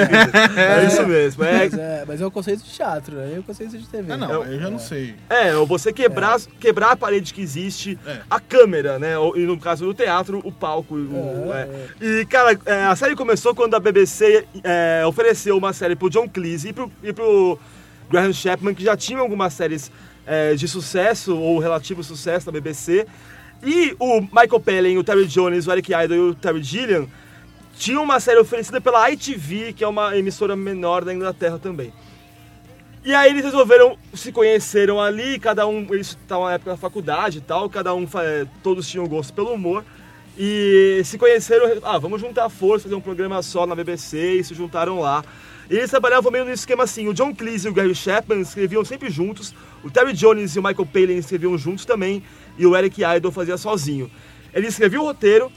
É, isso mesmo. É, Mas é, mas é o conceito de teatro, né? É o conceito de TV. Ah, não, eu já não sei. É, ou você quebrar, quebrar a parede que existe, É. a câmera, né? ou- E no caso do teatro, o palco. o- é. E, cara, é, a série começou quando a BBC é, ofereceu uma série pro John Cleese e pro, e pro Graham Chapman, que já tinham algumas séries é, de sucesso ou relativo sucesso na BBC. E o Michael Palin, o Terry Jones, o Eric Idle e o Terry Gilliam tinham uma série oferecida pela ITV, que é uma emissora menor da Inglaterra também. E aí eles resolveram, se conheceram ali, cada um, eles estavam na época da faculdade e tal, cada um, eh, todos tinham gosto pelo humor. E se conheceram, ah, vamos juntar força, fazer um programa só na BBC, e se juntaram lá. E eles trabalhavam meio no esquema assim, o John Cleese e o Gary Chapman escreviam sempre juntos, o Terry Jones e o Michael Palin escreviam juntos também, e o Eric Idle fazia sozinho. Ele escrevia o roteiro,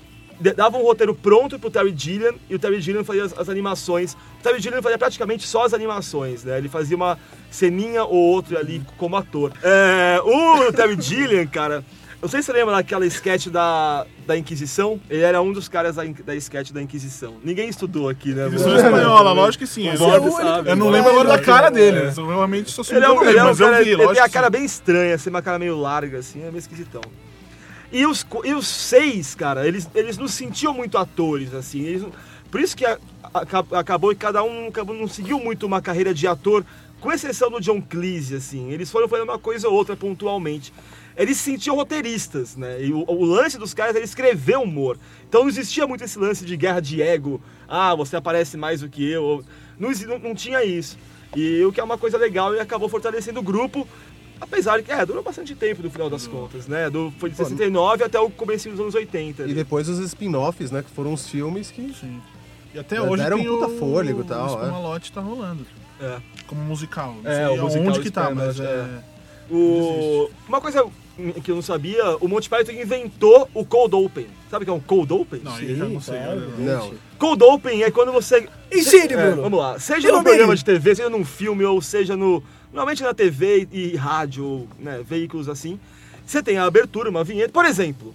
dava um roteiro pronto pro Terry Gilliam e o Terry Gilliam fazia as, as animações. O Terry Gilliam fazia praticamente só as animações, né? Ele fazia uma ceninha ou outra ali como ator. É, o Terry Gilliam, cara, não sei se você lembra daquela sketch da, da Inquisição. Ele era um dos caras da, da sketch da Inquisição. Ninguém estudou aqui, né? Inquisição mano? espanhola, lógico que sim. Bob eu- sabe. eu não lembro agora da cara dele. É. Eu realmente sou Ele é um, surdo ele é um mas cara, eu vi, ele tem a cara sim. bem estranha, assim, uma cara meio larga, assim, é meio esquisitão. E os, e os seis, cara, eles, eles não se sentiam muito atores, assim. eles por isso que a- aca- acabou que cada um acabou, não seguiu muito uma carreira de ator, com exceção do John Cleese, assim. Eles foram fazendo uma coisa ou outra pontualmente. Eles se sentiam roteiristas, né? E o, o lance dos caras era escrever humor. Então não existia muito esse lance de guerra de ego. Ah, você aparece mais do que eu. Não, não, não tinha isso. E o que é uma coisa legal e acabou fortalecendo o grupo. Apesar de que, é, durou bastante tempo no final das contas, né? Do, foi de 69 até o começo dos anos 80. E depois os spin-offs, né? Que foram os filmes que. Sim. E até É, hoje deram tem um puta o, fôlego e tal, O é. Spamalote tá rolando. É. Como musical. Não É, sei o musical onde que tá, mas é... O... Uma coisa que eu não sabia, o Monty Python inventou o Cold Open. Sabe o que é um Cold Open? Não, aí eu já não sei. claro. olha, Não. Cold Open é quando você. Ensine, É, Bruno. Vamos lá. Seja num programa de TV, seja num filme, ou seja no. Normalmente na TV e rádio, ou, né, veículos assim. Você tem a abertura, uma vinheta. Por exemplo,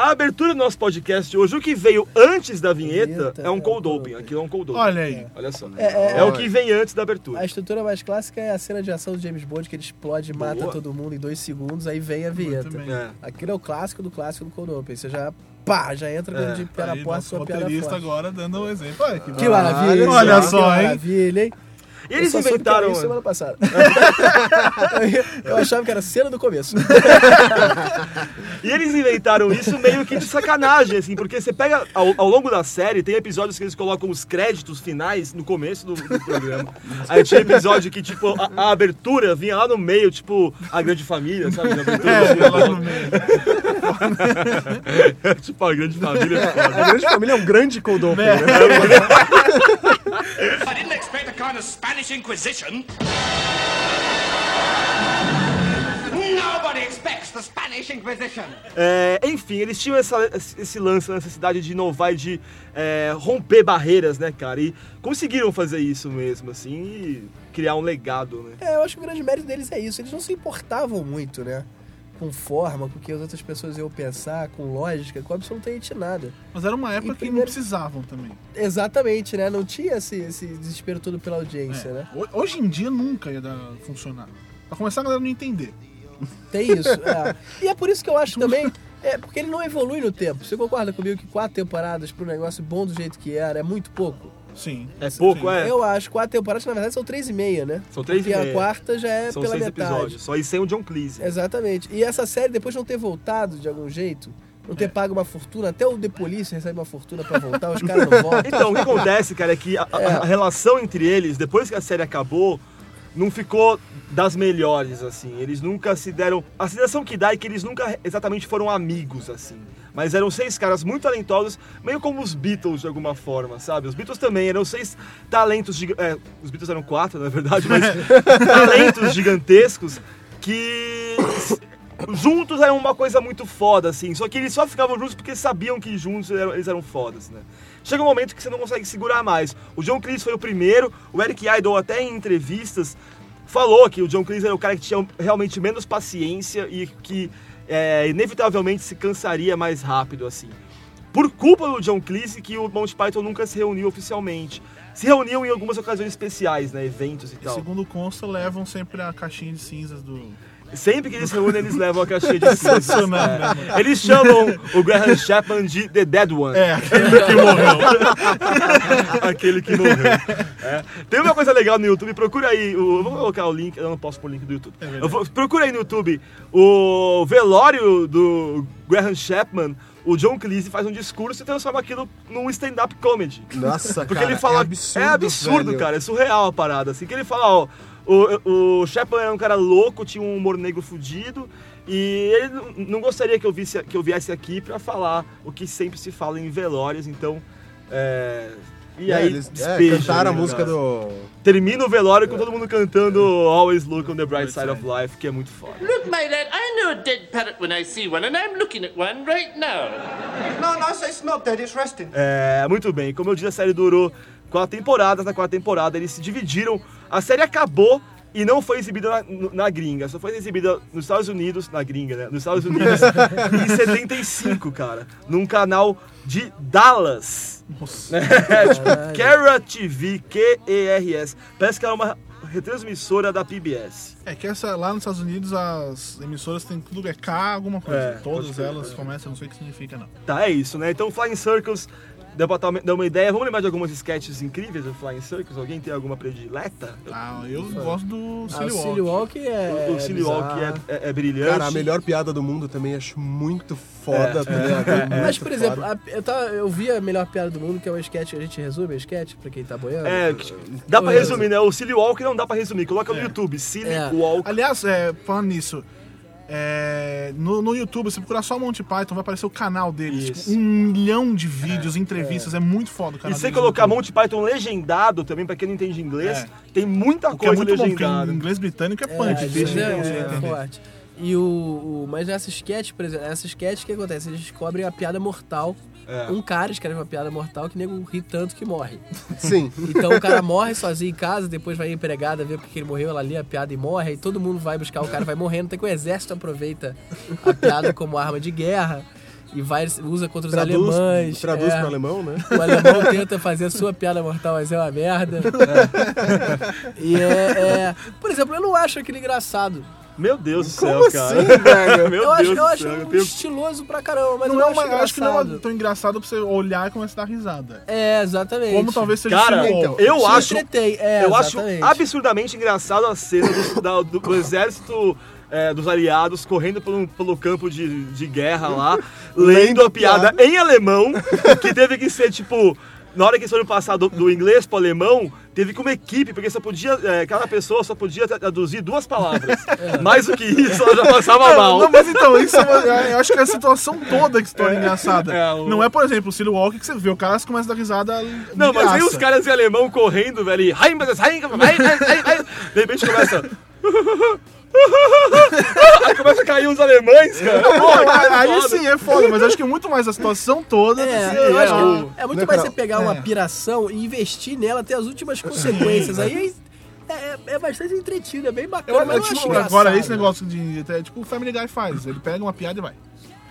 a abertura do nosso podcast hoje, o que veio antes da vinheta, Vinheta é um é cold open. Aquilo é um cold open. Olha aí. Olha só. É, É, é- o que vem antes da abertura. A estrutura mais clássica é a cena de ação do James Bond, que ele explode e mata todo mundo em dois segundos, aí vem a vinheta. bem. É. Aquilo é o clássico do clássico do Cold Open. Você já, pá, já entra É, de pé na porta, sua roteirista forte. agora dando um exemplo. Olha que, Que maravilha. Olha hein? só, que hein? maravilha, hein? E eles eu só soube inventaram. isso semana passada. eu achava que era cena do começo. E eles inventaram isso meio que de sacanagem, assim, porque você pega ao, ao longo da série, tem episódios que eles colocam os créditos finais no começo do, do programa. Aí tinha episódio que, tipo, a, a abertura vinha lá no meio, tipo, a grande família, sabe? A abertura, É, assim, lá no meio. tipo, a grande família. é. A grande família é um grande cold open, É. né? I didn't expect a kind of Spanish Inquisition. Nobody expects the Spanish Inquisition. É, enfim, eles tinham essa- esse lance, a necessidade de inovar e de é, romper barreiras, né, cara? E conseguiram fazer isso mesmo, assim, e criar um legado, né? É, eu acho que o grande mérito deles é isso. Eles não se importavam muito, né? Com forma, com o que as outras pessoas iam pensar, com lógica, com absolutamente nada. Mas era uma época E que não primeiro- precisavam também. Exatamente, né? Não tinha esse, esse desespero todo pela audiência, É. né? Ho- Hoje em dia nunca ia dar, funcionar. Pra começar a galera não entender. Tem isso. é. E é por isso que eu acho também. É porque ele não evolui no tempo. Você concorda comigo que quatro temporadas pro negócio bom do jeito que era é muito pouco? Sim. É pouco, é? Eu acho. Quatro temporadas, na verdade, são três e meia, né? São três e Porque meia. a quarta já é São pela seis metade. episódios, só e sem o John Cleese. Exatamente. E essa série, depois de não ter voltado de algum jeito, não ter pago uma fortuna, até o The Police recebe uma fortuna pra voltar, os caras não voltam. Então, o que acontece, cara, é que a, a- a relação entre eles, depois que a série acabou, não ficou das melhores, assim. Eles nunca se deram. A sensação que dá é que eles nunca exatamente foram amigos, assim. Mas eram seis caras muito talentosos, meio como os Beatles de alguma forma, sabe? Os Beatles também eram seis talentos giga- é, os Beatles eram quatro, na verdade, mas talentos gigantescos que juntos eram uma coisa muito foda, assim. Só que eles só ficavam juntos porque sabiam que juntos eram- eles eram fodas, né? Chega um momento que você não consegue segurar mais. O John Cleese foi o primeiro, o Eric Idle até em entrevistas falou que o John Cleese era o cara que tinha realmente menos paciência e que é, inevitavelmente se cansaria mais rápido, assim. Por culpa do John Cleese que o Monty Python nunca se reuniu oficialmente. Se reuniam em algumas ocasiões especiais, né? Eventos e E tal. segundo consta, levam sempre a caixinha de cinzas do. Sempre que eles se reúnem, eles levam a caixinha de cinzas. É. Eles chamam o Graham Chapman de The Dead One. É, aquele que morreu. Aquele que morreu. É. Tem uma coisa legal no YouTube, procura aí. O, vou colocar o link, eu não posso pôr o link do YouTube. É Eu vou- procura aí no YouTube o velório do Graham Chapman. O John Cleese faz um discurso e transforma aquilo num stand-up comedy. Nossa, Porque cara, ele fala. é absurdo, é absurdo, cara. É surreal a parada. Assim, que ele fala, ó. O, o Chapman era um cara louco, tinha um humor negro fudido. E ele não- gostaria que eu, visse, que eu viesse aqui pra falar o que sempre se fala em velórios. Então, é, E É, aí, eles é, despeja, cantaram a né, música cara? do. Termina o velório com todo mundo cantando Always Look on the Bright Side of Life, que é muito foda. Look, my lad, I know a dead parrot when I see one, and I'm looking at one right now. No, no, it's not dead, it's resting. É, muito bem. Como eu disse, a série durou quatro temporadas. Na quarta temporada eles se dividiram. A série acabou e não foi exibida na, na gringa. Só foi exibida nos Estados Unidos, na gringa, né? Nos Estados Unidos, em 75, cara. Num canal de Dallas. É, tipo, Kera TV, Q-E-R-S. Parece que era uma retransmissora da PBS. É que essa, lá nos Estados Unidos as emissoras têm tudo é K alguma coisa. É, Todas elas é. começam, não sei o que significa não. Tá, é isso, né? Então, Flying Circles, deu pra dar uma- ideia. Vamos lembrar de algumas sketches incríveis do Flying Circles? Alguém tem alguma predileta? Ah, eu gosto do Ah, Silly o Walk. Silly Walk é. O, o Silly Walk bizarro. é, é- é brilhante. Cara, a melhor piada do mundo também acho muito foda, É, tá é, Mas, por exemplo, a- eu, tava, eu vi a melhor piada do mundo, que é uma sketch. A gente resume a sketch pra quem tá boiando? É, dá pra Eu resumir, né? O Silly Walk não dá pra resumir. Coloca no YouTube, Silly É. Walk. Aliás, é, falando nisso, é, no, no YouTube, se procurar só Monty Python, vai aparecer o canal deles. Isso. Tipo, um milhão de vídeos, entrevistas, é, muito foda o E canal se você colocar. Monty Python legendado também, pra quem não entende inglês, É. tem muita é coisa muito bom, porque legendada. em inglês britânico é É, deixa é, é entender. forte. E o, o- Mas nessa sketch, por exemplo, essa sketch o que acontece? Eles descobrem a piada mortal. É. Um cara escreve uma piada mortal que nego ri tanto que morre. Sim. Então o cara morre sozinho em casa, depois vai a empregada ver porque ele morreu, ela lê a piada e morre, aí todo mundo vai buscar o cara, vai morrendo, até que o exército aproveita a piada como arma de guerra e vai, usa contra os Traduz, alemães. traduz é. pro alemão, né? O alemão tenta fazer a sua piada mortal, mas é uma merda. E é, é- Por exemplo, eu não acho aquele engraçado. Meu Deus do céu, Como cara. assim, velho? Meu eu acho, Deus eu acho céu. eu tenho- estiloso pra caramba, mas Não eu é uma, acho eu acho que não é tão engraçado pra você olhar e começar a dar risada. É, exatamente. Como talvez seja Cara, Silly então, eu acho, é, eu acho exatamente. absurdamente engraçado a cena do, da- do- do exército é, dos aliados correndo pelo, pelo campo de, de guerra lá, lendo a piada em alemão, que teve que ser tipo. Na hora que eles foram passar do, do inglês pro alemão, teve que uma equipe, porque só podia. é, cada pessoa só podia traduzir duas palavras. Mais do que isso, ela já passava Não, mal. não, mas então, isso é uma- eu acho que é a situação toda que se torna engraçada. é, o- Não é, por exemplo, o Silly Walk que você vê, o cara começa a dar risada Não, mas aí graça. os caras em alemão correndo, velho, e de repente começa. Aí começa a cair uns alemães, cara. Pô, Não, cara, aí sim é foda, mas acho que é muito mais a situação toda. É, que- eu acho é, que o- é muito mais você pegar uma É. piração e investir nela até as últimas consequências. Aí é, é, é bastante entretido, é bem bacana, Eu, mas eu, eu não acho tipo, agora, esse negócio de. É, tipo o Family Guy faz. Ele pega uma piada e vai.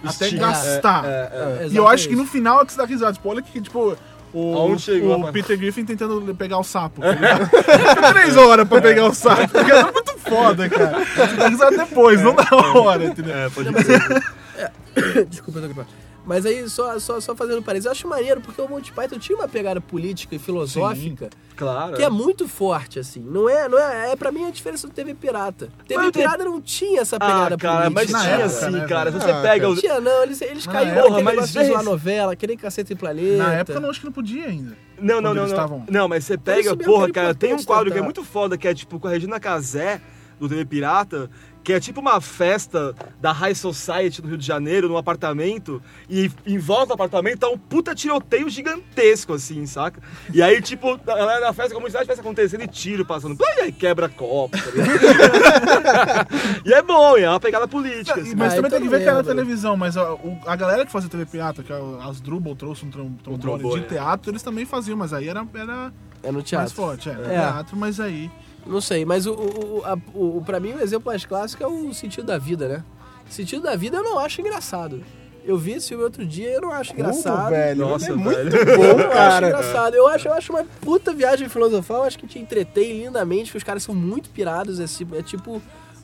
Até gastar. É, é, é. E eu acho que no final é que você dá risada. Tipo, olha que, tipo. O, Aonde chegou, o? Peter Griffin tentando pegar o sapo. tá? Fica três horas pra pegar o sapo. Porque é muito foda, cara. Você dá risada depois, não na hora, entendeu? É, pode ser. Desculpa, eu tô gripado. Mas aí, só, só, só fazendo parênteses, eu acho maneiro, porque o Monty Python tinha uma pegada política e filosófica Claro. que é muito forte, assim. Não é, não é, é pra mim a diferença do TV Pirata. TV Mas Pirata não tinha essa pegada Ah, cara, mas política. Na tinha época, sim, né, cara. Se você Ah, pega os. Tinha, não, eles, eles caíram época, naquele mas negócio de zoar vê- novela, aquele Cacete em Planeta. Na época não acho que não podia ainda. Não, não, não, não. estavam- Não, mas você pega, porra, que cara, tem um quadro que é muito foda, que é tipo com a Regina Casé, do TV Pirata, que é tipo uma festa da High Society do Rio de Janeiro, num apartamento, e em volta do apartamento tá um puta tiroteio gigantesco, assim, saca? E aí, tipo, na, na festa, como se nada tivesse acontecendo, e tiro passando, e aí quebra copo, tá e é bom, é uma pegada política, assim. Mas Ah, também tem então que ver que era televisão, mas a, o- a galera que fazia TV pirata, que é as Drubal trouxe um trom- trombone trombone, de é. teatro, eles também faziam, mas aí era, era É no mais teatro. forte, é, era É. teatro, mas aí... Não sei, mas o, o, o, a- o- pra mim o exemplo mais clássico é o sentido da vida, né? O sentido da vida eu não acho engraçado. Eu vi esse filme outro dia e eu não acho engraçado. Como, velho? Nossa, é muito velho. bom, Eu acho cara. engraçado. Eu acho, eu acho uma puta viagem filosofal. Eu acho que te entretém lindamente, porque os caras são muito pirados. É, tipo- é tipo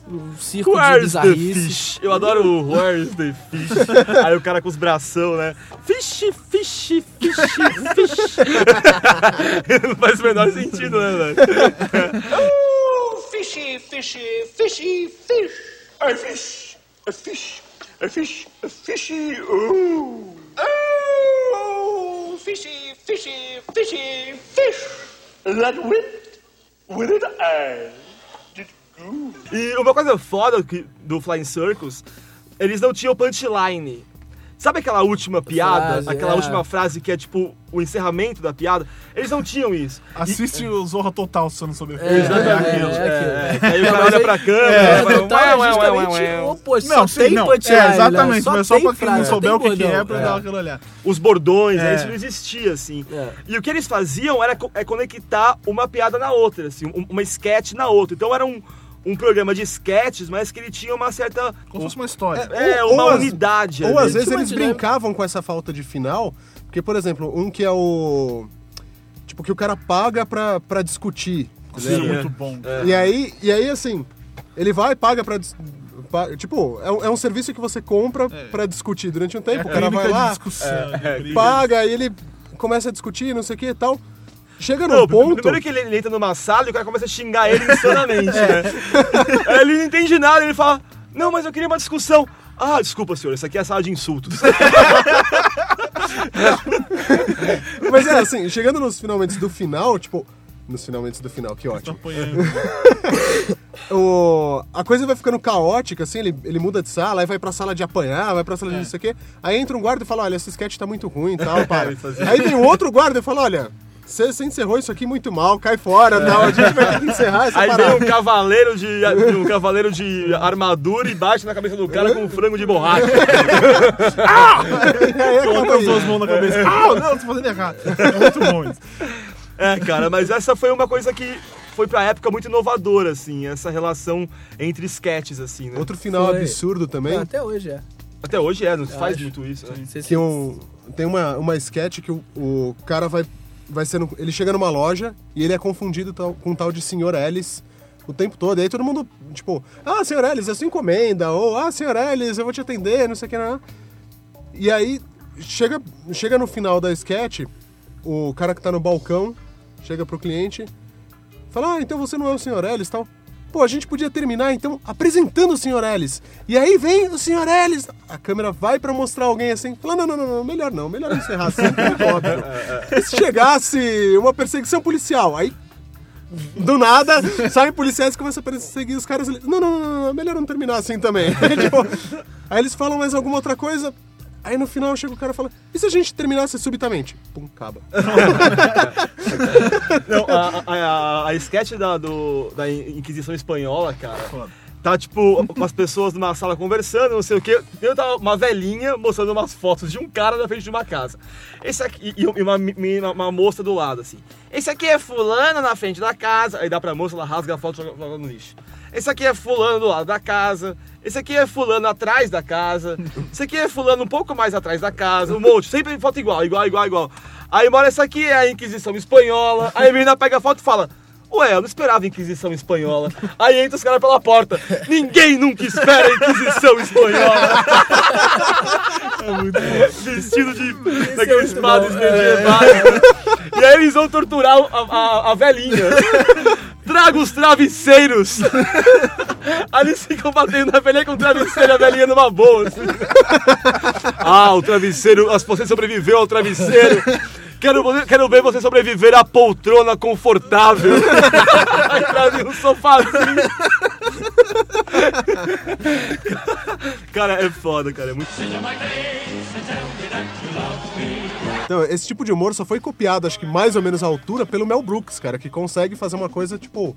um circo de Where's the bizarrice. fish? Eu adoro o Where's the fish. Aí o cara com os bração, né? Fish, fish, fish, fish. Não faz o menor sentido, né, velho? Oh, fishy, fishy, fishy, fish. A fish, a fish, a fish, a fishy, oh. Oh, fishy, fishy, fishy, fish. That went with an eye. E uma coisa foda do Flying Circus, eles não tinham punchline. Sabe aquela última piada? Frase, aquela é. última frase que é tipo o encerramento da piada? Eles não tinham isso. Assiste o Zorra Total falando sobre É, Exatamente. é, é, É, aquilo. Aí o cara olha pra câmera. É, fala, total é justamente o oposto. Não, só tem não. punchline, É, exatamente, né? mas só pra quem não souber o que, que é pra dar aquela olhada. Os bordões, né? É. Isso não existia, assim. É. E o que eles faziam era co- é conectar uma piada na outra, assim, um- uma sketch na outra. Então era um, um programa de sketches, mas que ele tinha uma certa. Como se fosse uma história. É, Ou- uma ou unidade. Ou ali. às vezes eles dinâmica. brincavam com essa falta de final, porque, por exemplo, um que é o. Tipo, que o cara paga pra, pra discutir. Isso é muito é. bom. E aí, e aí, assim, ele vai e paga pra. Tipo, é um, é um serviço que você compra pra discutir durante um É tempo. o cara vai lá, briga. paga, aí ele começa a discutir, não sei o que e tal. Chega num Não, ponto. primeiro que ele, ele entra numa sala e o cara começa a xingar ele insanamente, né? Aí ele não entende nada, ele fala, não, mas eu queria uma discussão. Ah, desculpa, senhor, isso aqui é a sala de insultos. Mas é assim, chegando nos finalmente do final, tipo. Nos finalmente do final, que Tá ótimo. apoiando. o, a coisa vai ficando caótica, assim, ele, ele muda de sala, aí vai pra sala de apanhar, vai pra sala É. de não sei o quê. Aí entra um guarda e fala, olha, esse sketch tá muito ruim e tal, para. Aí vem um outro guarda e fala, olha, você encerrou isso aqui muito mal, cai fora e tal, a gente vai ter que encerrar essa Aí vem parada. um cavaleiro de um cavaleiro de armadura e bate na cabeça do cara com um frango de borracha. E aí Bota as aí. duas mãos na cabeça. Ah, não, tô fazendo errado. É muito bom isso. É, cara, mas essa foi uma coisa que foi pra época muito inovadora, assim, essa relação entre sketches, assim, né? Outro final Foi. absurdo também, Não, até hoje é. Até hoje é, não se faz acho. muito isso, né? Não que um, tem uma, uma sketch que o, o cara vai, vai sendo. Ele chega numa loja e ele é confundido tal- com um tal de Sr. Ellis o tempo todo. E aí todo mundo, tipo, ah, Sr. Ellis, é sua encomenda, ou ah, Sr. Ellis, eu vou te atender, não sei o que, não. E aí chega, chega no final da sketch, o cara que tá no balcão chega pro cliente, fala, ah, então você não é o Sr. Ellis tal. Pô, a gente podia terminar então apresentando o Sr. Ellis. E aí vem o Sr. Ellis. A câmera vai pra mostrar alguém assim. Fala, não, não, não, não, melhor não, melhor encerrar assim, é. E se chegasse uma perseguição policial, aí do nada, saem policiais e começam a perseguir os caras. Não, não, não, não, não, melhor não terminar assim também. Tipo, aí eles falam mais alguma outra coisa. Aí no final chega o cara e fala: E se a gente terminasse subitamente? Pum, acaba. Não, a, a, a, a sketch da, do, da Inquisição Espanhola, cara, tá tipo com as pessoas numa sala conversando, não sei o quê. Eu tava uma velhinha mostrando umas fotos de um cara na frente de uma casa. Esse aqui, e e uma, uma, uma moça do lado, assim. Esse aqui é fulano na frente da casa. Aí dá pra moça, ela rasga a foto e joga, joga no lixo. Esse aqui é fulano do lado da casa. Esse aqui é fulano atrás da casa. Esse aqui é fulano um pouco mais atrás da casa. Um monte, sempre foto igual, igual, igual, igual. Aí, mora essa aqui é a Inquisição Espanhola. Aí a menina pega a foto e fala: Ué, eu não esperava Inquisição Espanhola. Aí entra os caras pela porta. Ninguém nunca espera a Inquisição Espanhola. É muito bom. Vestido de daqueles muito padres medievais. E aí eles vão torturar a, a, a velhinha. Traga os travesseiros. Aí eles ficam batendo na velhinha com o travesseiro, a velhinha numa boa. assim. Ah, o travesseiro, as- você sobreviveu ao travesseiro. Quero, ver- quero ver você sobreviver à poltrona confortável. Aí trazem um sofazinho. Cara, é foda, cara. É muito Então, esse tipo de humor só foi copiado, acho que mais ou menos à altura, pelo Mel Brooks, cara, que consegue fazer uma coisa tipo.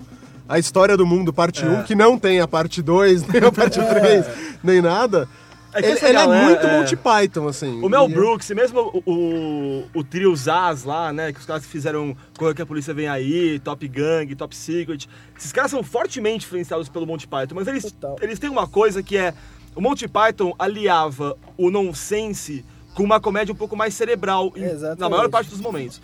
A história do mundo, parte 1, que não tem a parte 2, nem a parte 3, nem nada. É que ele ele é galera, muito é. Monty Python, assim. O Mel Brooks, e mesmo o, o, o trio Zaz lá, né? Que os caras que fizeram Quando que a Polícia Vem Aí, Top Gang, Top Secret. Esses caras são fortemente influenciados pelo Monty Python, mas eles, Total. eles têm uma coisa que é... O Monty Python aliava o nonsense com uma comédia um pouco mais cerebral em- na maior parte dos momentos.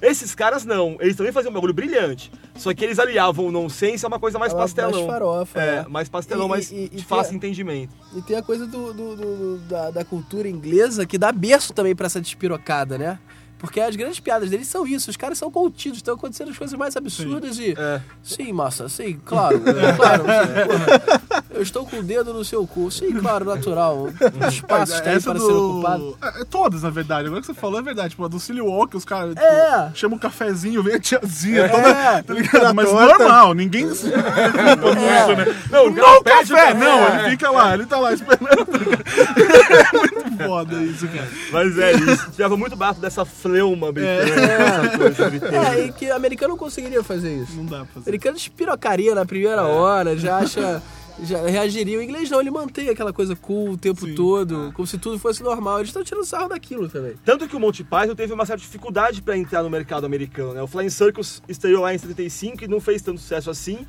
Esses caras não, eles também faziam um bagulho brilhante. Só que eles aliavam o nonsense a uma coisa mais Ela mais pastelão. farofa, é. é. mais pastelão, E- mais e- e de fácil a- entendimento. E tem a coisa do, do- do- da, da cultura inglesa que dá berço também pra essa despirocada, né? Porque as grandes piadas deles são isso, os caras são contidos, estão acontecendo as coisas mais absurdas e. É. Sim, massa, sim, claro, é, claro. sim, porra. eu estou com o dedo no seu cu. Sim, claro, natural. O espaço está aí para do- ser ocupado. É, é todas, na verdade. Agora que você falou é verdade. Tipo, a do Silly Walk, os caras tipo, É. chamam um cafezinho, vem a tiazinha, É. toda, tá ligado? Na Mas torta. normal, ninguém se preocupa muito, né? Não, não café, café, não, é. ele fica lá, ele tá lá esperando. é foda isso, cara. Mas é isso. Tirava muito barato dessa fleuma britânica. essa coisa britânica. É, e que o americano não conseguiria fazer isso. Não dá pra O fazer. americano espirocaria na primeira hora, já acha. Já reagiria. O inglês não, ele mantém aquela coisa cool o tempo todo, como se tudo fosse normal. Eles estão tirando sarro daquilo também. Tanto que o Monty Python teve uma certa dificuldade para entrar no mercado americano. Né? O Flying Circus estreou lá em 75 e não fez tanto sucesso assim.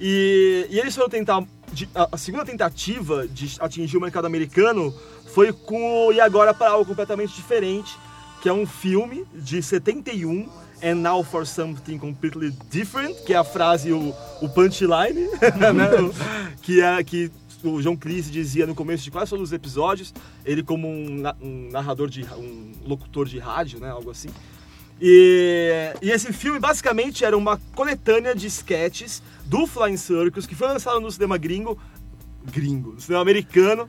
E, e eles foram tentar. De- a, a segunda tentativa de atingir o mercado americano foi com o E Agora para algo completamente diferente, que é um filme de 71. And now for something completely different, que é a frase, o, o punchline, né? Que é que o John Cleese dizia no começo de quase todos os episódios, ele como um, um narrador de um locutor de rádio, né, algo assim. E, e esse filme basicamente era uma coletânea de sketches do Flying Circus que foi lançado no cinema gringo, gringo, no cinema americano,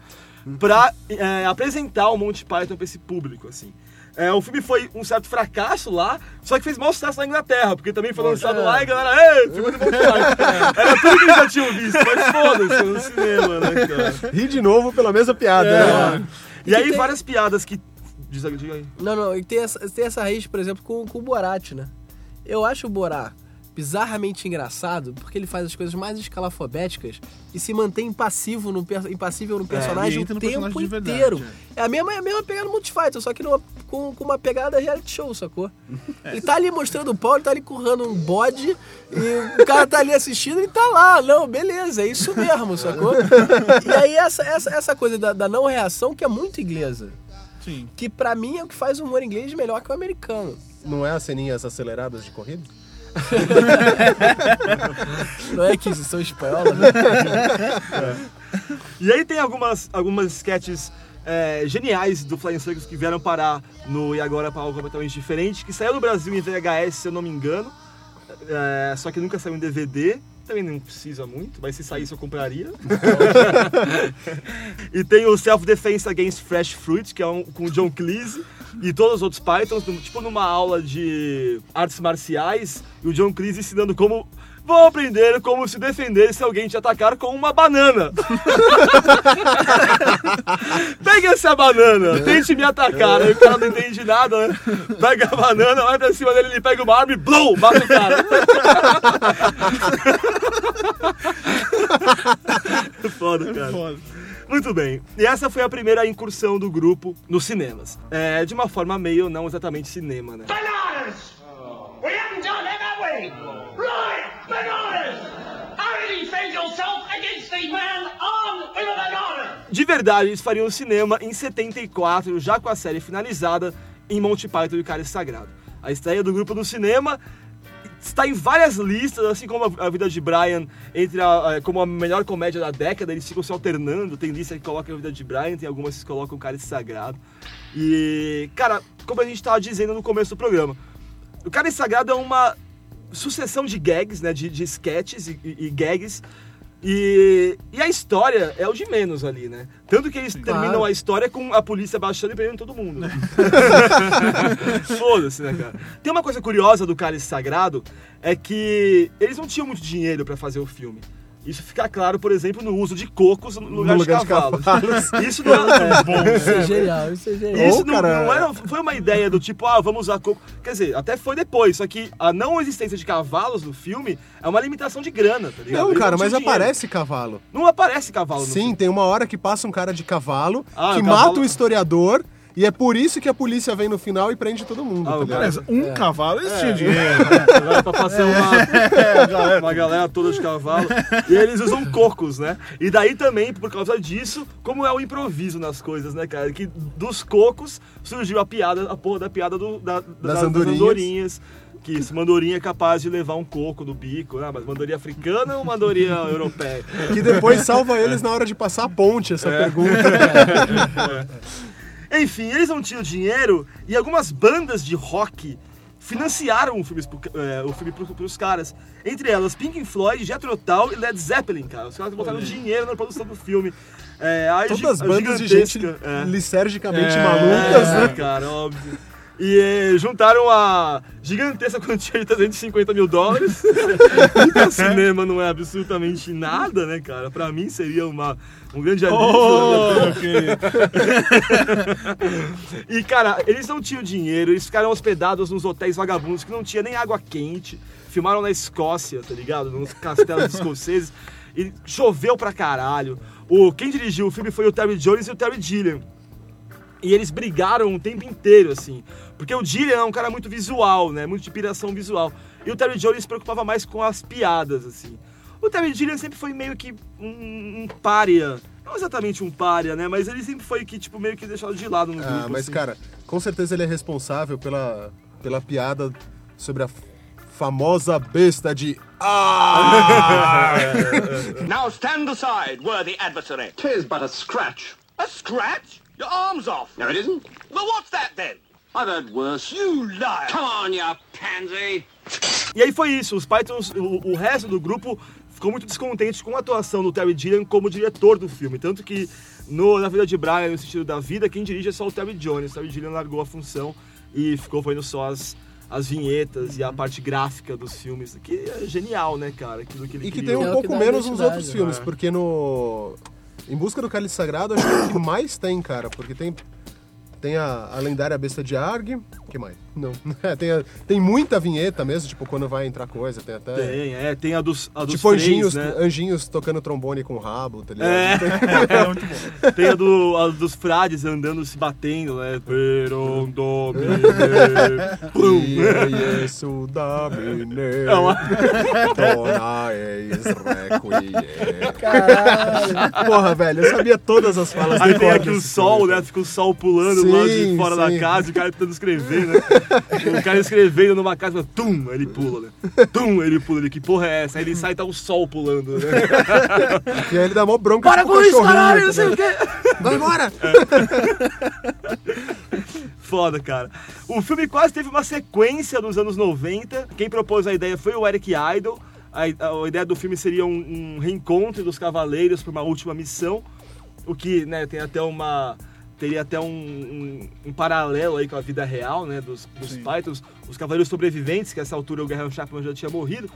pra é, apresentar o Monty Python pra esse público, assim. É, o filme foi um certo fracasso lá, só que fez maior sucesso na Inglaterra, porque também foi lançado lá e a galera, ei, filme do Monty Python. Era tudo que eles já tinham visto, mas foda-se, no cinema, né, cara? Ri de novo pela mesma piada, É. né? E aí tem- várias piadas que... Diz aí, diga aí. Não, não, e tem essa, tem essa raiz, por exemplo, com, com o Borat, né? Eu acho o Borat bizarramente engraçado porque ele faz as coisas mais escalafobéticas e se mantém impassivo no, impassível no personagem e o tempo personagem verdade, inteiro. É a mesma, é a mesma pegada no Multifighter, só que numa- com, com uma pegada reality show, sacou? Ele tá ali mostrando o pau, ele tá ali currando um bode e o cara tá ali assistindo e tá lá. Não, beleza, é isso mesmo, sacou? E aí essa, essa, essa coisa da, da não reação que é muito inglesa. Sim. Que pra mim é o que faz o humor inglês melhor que o americano. Não é as ceninhas aceleradas de corrida? Não é que são espanholas, né? E aí tem algumas, algumas sketches é, geniais do Flying Circus que vieram parar no E Agora para algo completamente diferente, que saiu no Brasil em VHS, se eu não me engano, é, só que nunca saiu em DVD. Também não precisa muito, mas se saísse eu compraria. e tem o Self Defense Against Fresh Fruit, que é um, com o John Cleese e todos os outros Pythons, tipo numa aula de artes marciais, e o John Cleese ensinando como vão aprender como se defender se alguém te atacar com uma banana. Pega essa banana, tente me atacar. Aí o cara não entende nada, né? Pega a banana, vai pra cima dele, ele pega uma arma e blum, mata o cara. Foda, cara. Foda. Muito bem. E essa foi a primeira incursão do grupo nos cinemas. É, de uma forma meio não exatamente cinema, né? Bananas! We haven't done it, have we? Right, bananas! Defend yourself against man? De verdade, eles fariam cinema em 74, já com a série finalizada, em Monty Python e o Cálice Sagrado. A estreia do grupo no cinema está em várias listas, assim como a, vida de Brian entre a, a- como a melhor comédia da década, eles ficam se alternando. Tem lista que coloca a vida de Brian, tem algumas que colocam o Cálice Sagrado. E, cara, como a gente estava dizendo no começo do programa, o Cálice Sagrado é uma sucessão de gags, né, de, de sketches e, e- e gags. E, e a história é o de menos ali, né? Tanto que eles terminam a história com a polícia baixando e prendendo todo mundo. né? Foda-se, né, cara? Tem uma coisa curiosa do Cálice Sagrado, é que eles não tinham muito dinheiro pra fazer o filme. Isso fica claro, por exemplo, no uso de cocos no lugar, lugar de de cavalos. cavalos. Isso não é, bom. Isso é genial, isso é genial. Isso Ô, não, não era- foi uma ideia do tipo, ah, vamos usar coco. Quer dizer, até foi depois, só que a não existência de cavalos no filme é uma limitação de grana, tá ligado? Não, cara, tinham mas dinheiro. aparece cavalo. Não aparece cavalo no Sim, filme. tem uma hora que passa um cara de cavalo Ah, que cavalo- mata o historiador e é por isso que a polícia vem no final e prende todo mundo, Ah, tá? Mas um cavalo eles É. tinham dinheiro. Vai pra fazer uma, uma galera toda de cavalo. E eles usam cocos, né? E daí também, por causa disso, como é o improviso nas coisas, né, cara? Que dos cocos surgiu a piada, a porra da piada do, da- das, andorinhas. andorinhas. Que isso, uma andorinha é capaz de levar um coco no bico, né? Mas uma andorinha africana ou uma andorinha europeia? Que depois salva eles na hora de passar a ponte, essa É. pergunta. Enfim, eles não tinham dinheiro e algumas bandas de rock financiaram o filme, é, o filme pro, pros caras. Entre elas, Pink Floyd, Jethro Tull e Led Zeppelin, cara. Os caras botaram dinheiro na produção do filme. É, a Todas as bandas de gente é. licergicamente É, malucas, é, né? cara, óbvio. E eh, juntaram a gigantesca quantia de 350 mil dólares. pra cinema não é absolutamente nada, né, cara? Pra mim seria uma, um grande alívio. Oh, e, cara, eles não tinham dinheiro, eles ficaram hospedados nos hotéis vagabundos que não tinha nem água quente. Filmaram na Escócia, tá ligado? Nos castelos escoceses. E choveu pra caralho. O, quem dirigiu o filme foi o Terry Jones e o Terry Gilliam. E eles brigaram o tempo inteiro, assim. Porque o Gillian é um cara muito visual, né? Muito de piração visual. E o Terry Jones se preocupava mais com as piadas, assim. O Terry Gilliam sempre foi meio que um, um pária. Não exatamente um pária, né? Mas ele sempre foi que, tipo, meio que deixado de lado no grupo. Ah, mas assim. cara, com certeza ele é responsável pela, pela piada sobre a famosa besta de Ah! Now stand aside, worthy adversary. Tis but a scratch. A scratch? Your arm's off. No, it isn't. Well, what's that then? I've heard worse. You liar. Come on, you pansy. E aí foi isso, os Pythons, o, o resto do grupo ficou muito descontente com a atuação do Terry Gilliam como diretor do filme. Tanto que no, na vida de Brian, no sentido da vida, quem dirige é só o Terry Jones. O Terry Gilliam largou a função e ficou fazendo só as, as vinhetas e a parte gráfica dos filmes. Que é genial, né, cara? Aquilo que ele E que criou. tem um pouco menos nos outros filmes, porque no. Em Busca do Cálice Sagrado, acho que o que mais tem, cara. Porque tem. Tem a, a lendária besta de Arg. que mais? Não. É, tem, a- tem muita vinheta mesmo, tipo, quando vai entrar coisa, tem até. Tem, é, tem a dos, a dos tipo, freis, anjinhos, né? anjinhos tocando trombone com o rabo, tá ligado? É. Tem- É muito bom. Tem a, do, a dos frades andando se batendo, né? Peron domine. Plum. Ie Jesu Domine, É uma-. Caralho. Porra, velho, eu sabia todas as falas Aí tem aqui o sol, né? Fica o sol pulando Sim, lá de fora da sim. casa e o cara tentando escrever, né? O cara escrevendo numa casa, tum, ele pula, né? Tum, ele pula, ele, que porra é essa? Aí ele sai e tá o sol pulando, né? E aí ele dá mó bronca Para tipo com isso, caralho, tá não sei o quê. Vai embora! Foda, cara. O filme quase teve uma sequência nos anos 90. Quem propôs a ideia foi o Eric Idle. A, a- a ideia do filme seria um, um reencontro dos cavaleiros para uma última missão. O que, né, tem até uma... Teria até um, um- um paralelo aí com a vida real, né, dos, dos Pythons. Os cavaleiros sobreviventes, que a essa altura o Graham Chapman já tinha morrido.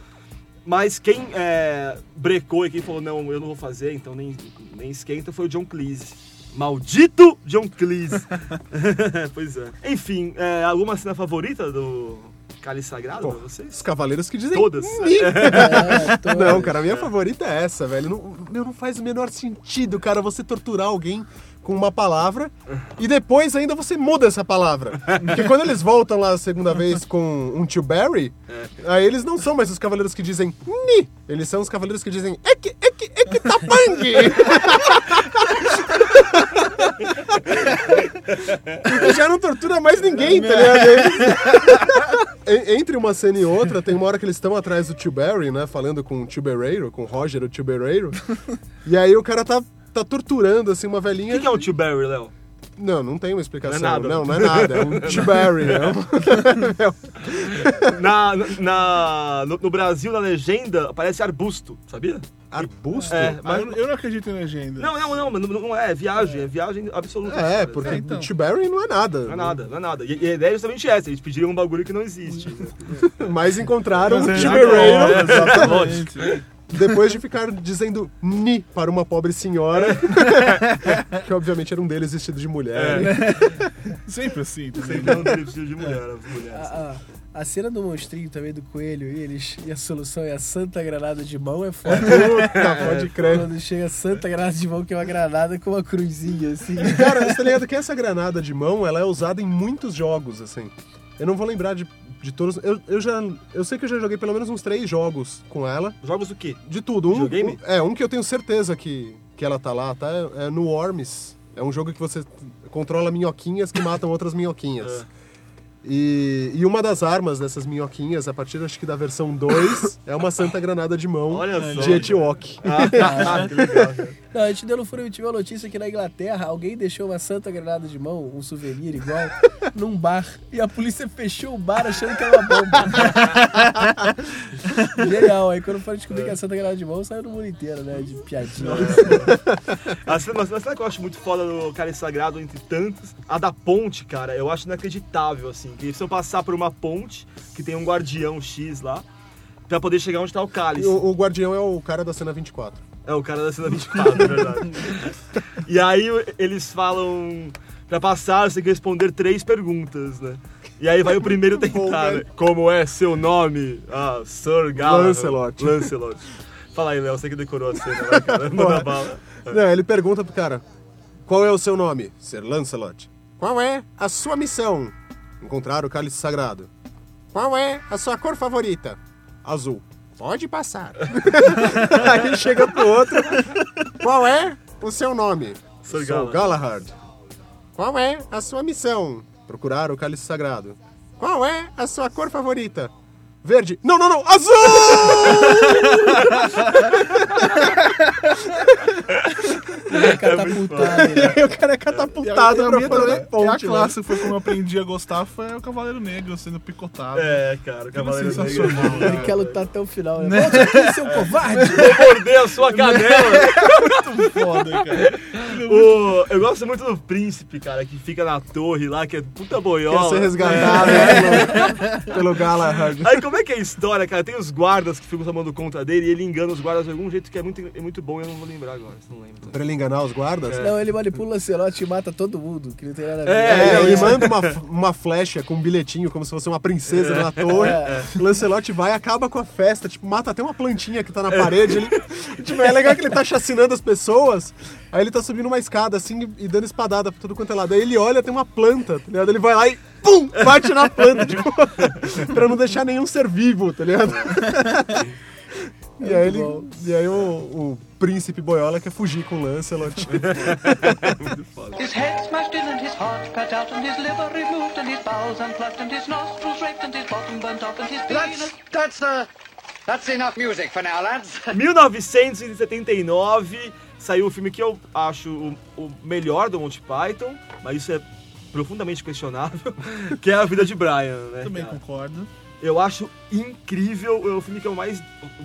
Mas quem é, brecou e quem falou, não, eu não vou fazer, então nem, nem esquenta, foi o John Cleese. Maldito John Cleese. pois é. Enfim, é, alguma cena favorita do Cálice Sagrado pra vocês? Os cavaleiros que dizem. Todas. É, todas. não, cara, a minha favorita é essa, velho. Não, meu, não faz o menor sentido, cara, você torturar alguém com uma palavra e depois ainda você muda essa palavra. Porque quando eles voltam lá a segunda vez com um tio Barry, aí eles não são mais os cavaleiros que dizem ni. Eles são os cavaleiros que dizem ek, ek, ek, tapang. Porque já não tortura mais ninguém, tá ligado? En- Entre uma cena e outra, tem uma hora que eles estão atrás do Tio Barry, né? Falando com o Tio Barreiro, com o Roger, o Tio Barreiro. E aí o cara tá, tá torturando, assim, uma velhinha. O que, que é o Tio Barry, Léo? Não, não tem uma explicação. Não é nada. Não, não é nada. É um Tio Barry. É um... Na, na, no, no Brasil, na legenda, aparece arbusto, sabia? Arbusto? É, Ah, mas... eu, eu não acredito em legenda. Não, não, não, mas não, não é, é viagem, é viagem absoluta. É, cara. porque É, o Tio Barry não é nada. Não é nada, não é nada. E, e a ideia é justamente essa, eles pediram um bagulho que não existe. né? Mas encontraram Mas o é agora, Barreiro. é, exatamente. Depois de ficar dizendo ni para uma pobre senhora, que obviamente era um deles vestido de mulher. Sempre assim. Sempre um deles vestido de mulher, as mulheres. A, cena do monstrinho também, do coelho, e, eles, e a solução é a santa granada de mão, é foda. Puta, pode crer. Quando chega a santa granada de mão, que é uma granada com uma cruzinha, assim. Cara, você tá ligado que essa granada de mão, ela é usada em muitos jogos, assim. Eu não vou lembrar de, de todos. Eu, eu já. Eu sei que eu já joguei pelo menos uns três jogos com ela. Jogos do quê? De tudo. Um, um- é, um que eu tenho certeza que, que ela tá lá, tá? É no Worms. É um jogo que você controla minhoquinhas que matam outras minhoquinhas. E, e uma das armas dessas minhoquinhas, a partir acho que da versão 2, é uma santa granada de mão só, de Etiwok. Ah, que legal, cara. Não, a gente deu no furo e tive uma notícia que na Inglaterra alguém deixou uma santa granada de mão, um souvenir igual, num bar. E a polícia fechou o bar achando que era uma bomba. Genial. Aí quando foram descobrir que era santa granada de mão, saiu no mundo inteiro, né? De piadinha. A cena, a cena que eu acho muito foda no Cálice Sagrado, entre tantos, a da ponte, cara, eu acho inacreditável, assim. Eles precisam passar por uma ponte, que tem um guardião X lá, pra poder chegar onde tá o cálice. o, o guardião é o cara da cena 24. É, o cara da cena 24, é verdade. e aí eles falam, pra passar, você tem que responder três perguntas, né? E aí vai o primeiro tentar, né? Como é seu nome? Ah, Sir Galahad. Lancelot. Lancelot. Fala aí, Léo, você que decorou a cena, vai, cara. Manda bala. Não, ele pergunta pro cara: Qual é o seu nome? Ser Lancelot. Qual é a sua missão? Encontrar o cálice sagrado. Qual é a sua cor favorita? Azul. Pode passar. Aí chega pro outro. Qual é o seu nome? Sou Galahad. Galahad. Qual é a sua missão? Procurar o cálice sagrado. Qual é a sua cor favorita? Verde. Não, não, não. Azul! É catapultado, né? Aí o cara é catapultado a pra fora da ponte. a né? clássica foi como eu aprendi a gostar, foi o Cavaleiro Negro sendo picotado. É, cara, o Cavaleiro é sensacional. Negro. Ele quer lutar até o final, né? Volte aqui, seu covarde! Vou morder a sua canela. Muito foda, cara. O- eu gosto muito do príncipe, cara, que fica na torre lá, que é puta boiola. Quer ser resgatado né, pelo, pelo Galahad. Aí como é que é a história, cara? Tem os guardas que ficam tomando conta dele e ele engana os guardas de algum jeito que é muito, é muito bom e eu não vou lembrar agora, se não lembro. Pra ele enganar os guardas? Não, ele manipula o Lancelot e mata todo mundo, que não tem nada a ver. É, É, ele é. manda uma, uma flecha com um bilhetinho, como se fosse uma princesa na torre. Lancelot vai, acaba com a festa, tipo, mata até uma plantinha que tá na parede. Ele, tipo, é legal que ele tá chacinando as pessoas, aí ele tá subindo uma escada, assim, e dando espadada pra tudo quanto é lado. Aí ele olha, tem uma planta, tá ligado? Ele vai lá e, pum, bate na planta, tipo, pra não deixar nenhum ser vivo, tá ligado? E aí, ele, e aí o, o príncipe boiola quer fugir com o Lancelot. His head smashed in and his heart spat out and his liver removed and his bowels unplugged and his nostrils raped and his bottom burnt off and his penis... That's, uh, that's enough music for now, lads. 1979 saiu o filme que eu acho o, o melhor do Monty Python, mas isso é profundamente questionável, que é A Vida de Brian, né? Também cara? concordo. Eu acho incrível, é o filme que eu mais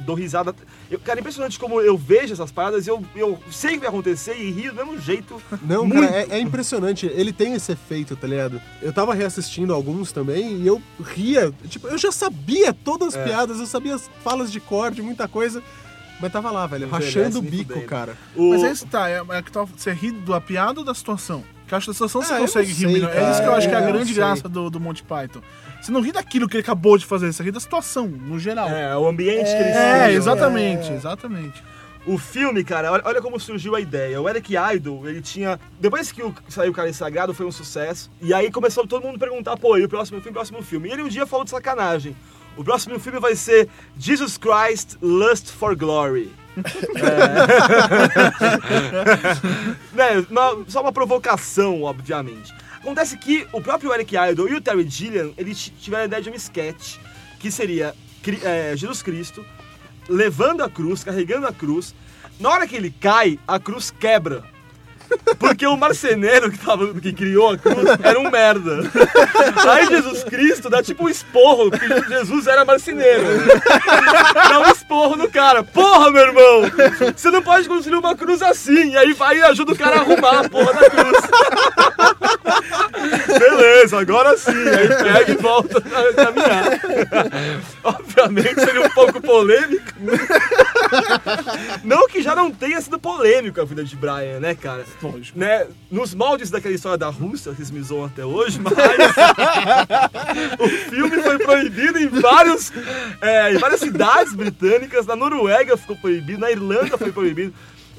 dou risada. Eu, cara, é impressionante como eu vejo essas paradas e eu, eu sei o que vai acontecer e rio do mesmo jeito. Não, Muito. cara, é, é impressionante. Ele tem esse efeito, tá ligado? Eu tava reassistindo alguns também e eu ria. Tipo, eu já sabia todas as É. piadas, eu sabia as falas de cor, de muita coisa. Mas tava lá, velho, Não rachando o bico, cara. O- Mas aí está, é, é que tá, você ri da piada ou da situação? Porque eu acho que da situação você Ah, consegue não rir sei, melhor. É isso que eu acho que é a cara, grande sei. graça do, do Monty Python. Você não ri daquilo que ele acabou de fazer, você ri da situação, no geral. É, o ambiente que eles É, exatamente, exatamente. O filme, cara, olha, olha como surgiu a ideia. O Eric Idle, ele tinha. Depois que o, saiu o Cálice Sagrado, foi um sucesso. E aí começou todo mundo a perguntar, pô, e o próximo filme, o próximo filme? E ele um dia falou de sacanagem. O próximo filme vai ser Jesus Christ Lust for Glory. É. né, uma- só uma provocação, obviamente. Acontece que o próprio Eric Idle e o Terry Gilliam, eles tiveram a ideia de um sketch que seria é, Jesus Cristo levando a cruz, carregando a cruz. Na hora que ele cai, a cruz quebra. Porque o marceneiro que, tava, que criou a cruz era um merda. Aí Jesus Cristo dá tipo um esporro, porque Jesus era marceneiro. Dá um esporro no cara. Porra, meu irmão! Você não pode construir uma cruz assim. E aí vai e ajuda o cara a arrumar a porra da cruz. Beleza, agora sim. Aí pega e volta a caminhar. Obviamente seria um pouco polêmico. Não que já não tenha sido polêmico a vida de Brian, né, cara? Lógico. Né, nos moldes daquela história da Rússia, que me zoam até hoje, mas o filme foi proibido em, vários, é, em várias cidades britânicas, na Noruega ficou proibido, na Irlanda foi proibido.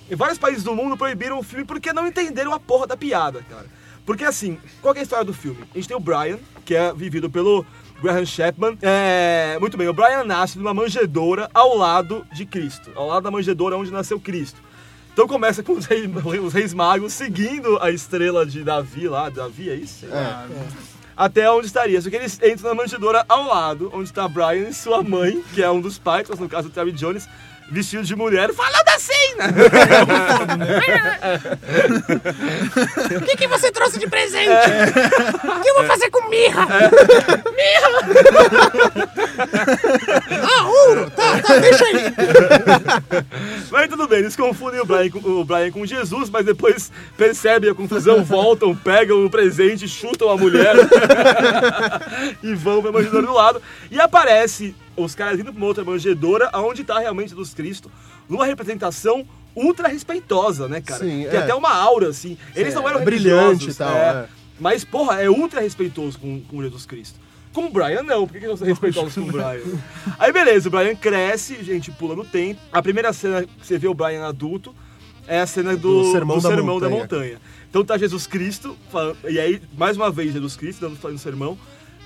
Em vários países do mundo proibiram o filme porque não entenderam a porra da piada, cara. Porque assim, qual é a história do filme? A gente tem o Brian, que é vivido pelo Graham Chapman. É, muito bem, o Brian nasce numa manjedoura ao lado de Cristo, ao lado da manjedoura onde nasceu Cristo. Então começa com os reis, os reis magos seguindo a estrela de Davi lá. Davi, é isso? Lá. até onde estaria. Só que eles entram na manjedoura ao lado, onde está Brian e sua mãe, que é um dos Pythons, no caso do Terry Jones, vestido de mulher, falando assim, né? O que, que você trouxe de presente? O que eu vou fazer com mirra? Mirra! ah, ouro! Tá, tá, deixa aí. Mas tudo bem, eles confundem o Brian, com, o Brian com Jesus, mas depois percebem a confusão, voltam, pegam o presente, chutam a mulher e vão pra manjedoura do lado. E aparece os caras indo pra uma outra manjedoura, onde tá realmente Jesus Cristo, numa representação ultra respeitosa, né, cara? Sim, Tem é. até uma aura, assim. Eles Sim, não eram é brilhante e tal, é. é. Mas, porra, é ultra respeitoso com, com Jesus Cristo. Com o Brian, não. Por que, que não são respeitosos com o Brian? Aí, beleza, o Brian cresce, gente pula no tempo. A primeira cena que você vê o Brian adulto é a cena do, Do Sermão da Sermão da Montanha. Montanha. Então tá Jesus Cristo, falando- e aí, mais uma vez, Jesus Cristo dando fazendo sermão,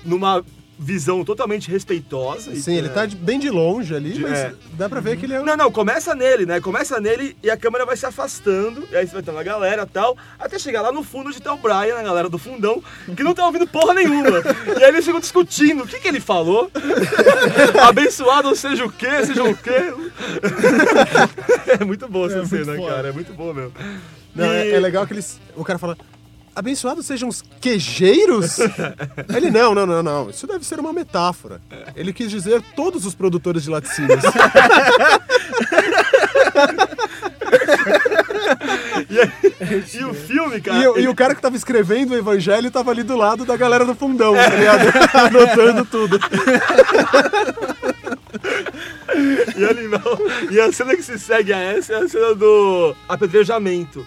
numa visão totalmente respeitosa. Sim, ele tá de- bem de longe ali, De- mas é. dá pra ver que ele é. Não, não, começa nele, né? Começa nele e a câmera vai se afastando, e aí você vai ter uma galera e tal, até chegar lá no fundo de ter o Brian, a galera do fundão, que não tá ouvindo porra nenhuma. E aí eles ficam discutindo o que que ele falou. Abençoado seja o quê, seja o quê. É muito boa essa É cena, cara, é muito boa mesmo. Não, é, E- é legal que eles. O cara fala. Abençoados sejam os queijeiros? Ele, não, não, não, não. Isso deve ser uma metáfora. Ele quis dizer todos os produtores de laticínios. E, aí- e o filme, cara. E, o- e ele- o cara que tava escrevendo o evangelho tava ali do lado da galera do fundão, tá ligado? Anotando tudo. E, e a cena que se segue a essa é a cena do apedrejamento.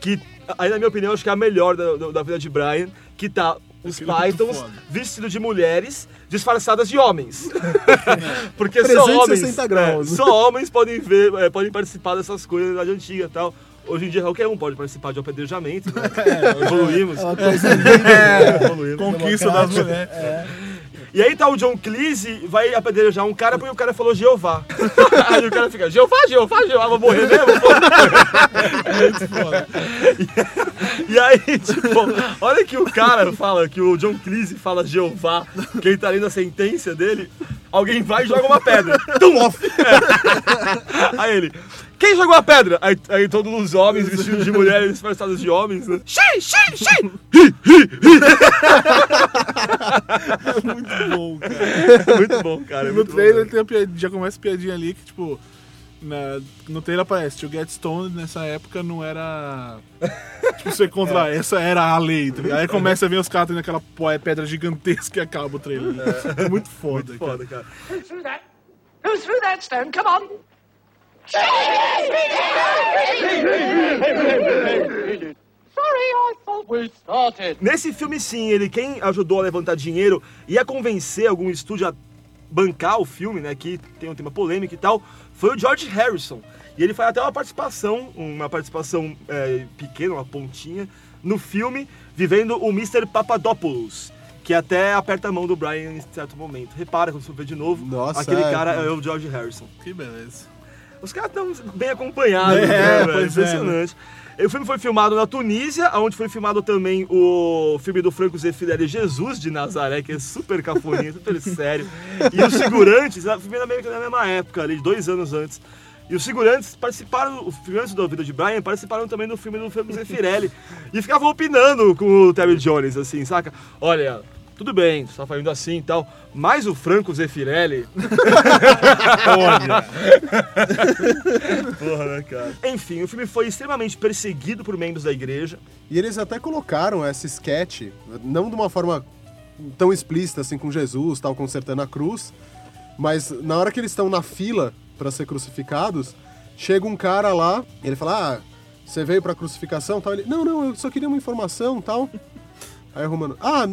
Que, aí na minha opinião, acho que é a melhor da, da- da vida de Brian. Que tá os Aquilo é Pythons vestidos de mulheres disfarçadas de homens. Porque só 360 homens, graus. é, só homens podem ver, é, podem participar dessas coisas da idade antiga e tal. Hoje em dia qualquer um pode participar de um apedrejamento, né? Evoluímos. É uma coisa É, evoluímos. Conquista das mulheres. E aí tá o John Cleese, vai apedrejar um cara porque o cara falou Jeová. aí o cara fica, Jeová, Jeová, Jeová, vou morrer mesmo? pô?" Muito foda. E aí, tipo, olha que o cara fala, que o John Cleese fala Jeová, que ele tá lendo a sentença dele, alguém vai e joga uma pedra. Tum! É. Aí ele, quem jogou a pedra? Aí, aí todos os homens vestidos de mulheres disfarçados de homens, né? Xi, xi, xi! Muito bom, cara. Muito bom, cara. é no muito bom, trailer né? tem a piadinha, já começa a piadinha ali que, tipo, na- no trailer aparece, to get stoned nessa época não era. Tipo, você contra. Essa era a lei. tá ligado? Aí começa a ver os caras tendo aquela po- pedra gigantesca e acaba o trailer. É, muito foda. Muito foda, cara. Who threw that? Who threw that stone? Come on. Nesse filme, sim, ele quem ajudou a levantar dinheiro e a convencer algum estúdio a bancar o filme, né? Que tem um tema polêmico e tal, foi o George Harrison. E ele faz até uma participação, uma participação é, pequena, uma pontinha, no filme, vivendo o Mr. Papadopoulos. Que até aperta a mão do Brian em certo momento. Repara quando você vê de novo. Nossa, aquele é, cara cara. é o George Harrison. Que beleza. Os caras estão bem acompanhados, É, né, velho? é, Impressionante. O filme foi filmado na Tunísia, onde foi filmado também o filme do Franco Zeffirelli Jesus de Nazaré, que é super cafoninha, super sério. E os figurantes, a filme era meio que na mesma época, ali, dois anos antes. E os figurantes participaram, os figurantes da vida de Brian participaram também do filme do Franco Zeffirelli. e ficavam opinando com o Terry Jones, assim, saca? Olha, tudo bem, você tá falando assim e tal, mas o Franco Zeffirelli... Olha... Porra, né, cara? Enfim, o filme foi extremamente perseguido por membros da igreja. E eles até colocaram esse sketch, não de uma forma tão explícita assim com Jesus, tal, consertando a cruz, mas na hora que eles estão na fila para ser crucificados, chega um cara lá, e ele fala: "Ah, você veio pra crucificação?" tal. Ele: "Não, não, eu só queria uma informação, tal." Aí o Romano: "Ah,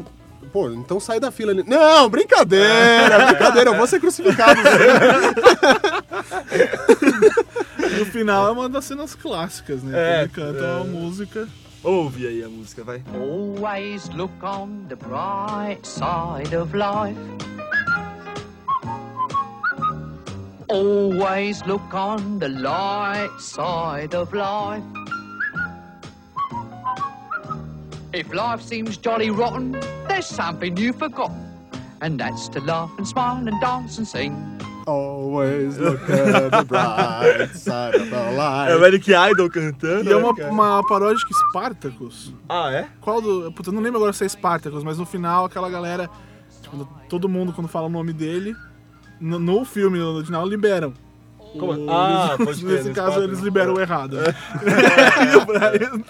Pô, então sai da fila. Ele, Não, brincadeira, brincadeira, eu vou ser crucificado. No final é uma das cenas clássicas, né? É, que ele canta é. uma música. Ouve aí a música, vai. Always look on the bright side of life. Always look on the light side of life. If life seems jolly rotten, there's something you forgot, and that's to laugh and smile and dance and sing. Always look at the bright side of the É o life. Eric Idle cantando. E é né, uma, uma paródia de Spartacus. Ah, é? Qual do. Puta, eu não lembro agora se é Spartacus, mas no final aquela galera. Tipo, todo mundo, quando fala o nome dele, no, no filme, no original, liberam. Como? O- Ah, pode Nesse no caso, eles liberam o errado. E o Brian-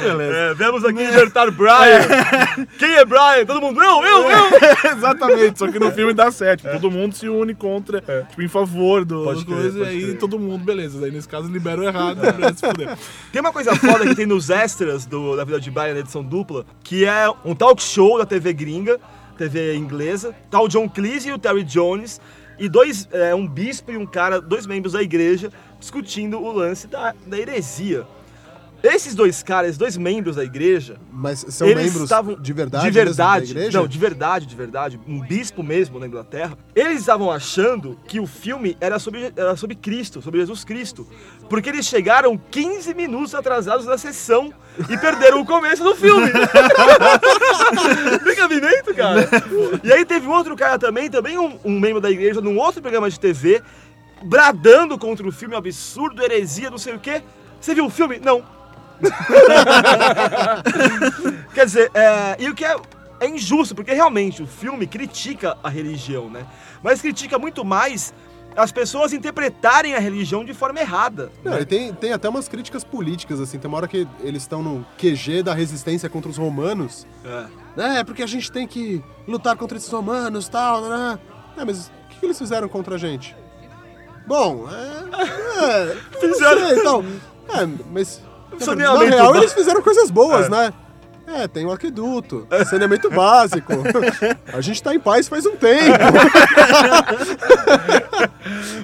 Beleza. É, vemos aqui libertar Brian. Quem é Brian? Todo mundo, eu, eu, eu. Exatamente, só que no filme dá certo. Todo mundo se une contra, tipo, em favor do Pode crer, coisa, e aí crer. todo mundo, beleza. Aí nesse caso liberam o errado, o. Tem uma coisa foda que tem nos extras do, da vida de Brian, na edição dupla, que é um talk show da TV gringa, TV inglesa. O John Cleese e o Terry Jones, e dois, é, um bispo e um cara, dois membros da igreja, discutindo o lance da, da heresia. Esses dois caras, dois membros da igreja. Mas são eles membros estavam de verdade De verdade. igreja? Não, de verdade, de verdade. Um bispo mesmo na Inglaterra. Eles estavam achando que o filme era sobre, era sobre Cristo, sobre Jesus Cristo. Porque eles chegaram 15 minutos atrasados na sessão e perderam o começo do filme. Tem cabimento, cara? E aí teve um outro cara também, também um, um membro da igreja, num outro programa de TV, bradando contra o filme absurdo, heresia, não sei o quê. Você viu o filme? Não. Quer dizer, é, e o que é, é injusto, porque realmente o filme critica a religião, né? Mas critica muito mais as pessoas interpretarem a religião de forma errada. Não, e tem, tem até umas críticas políticas, assim. Tem uma hora que eles estão no QG da resistência contra os romanos. É. É, porque a gente tem que lutar contra esses romanos e tal, né? É, mas o que, que eles fizeram contra a gente? Bom, é... é Fizeram- sei, então... É, mas... Na Saneamento real, eles fizeram coisas boas, É. né? É, tem o aqueduto, saneamento básico. A gente tá em paz faz um tempo.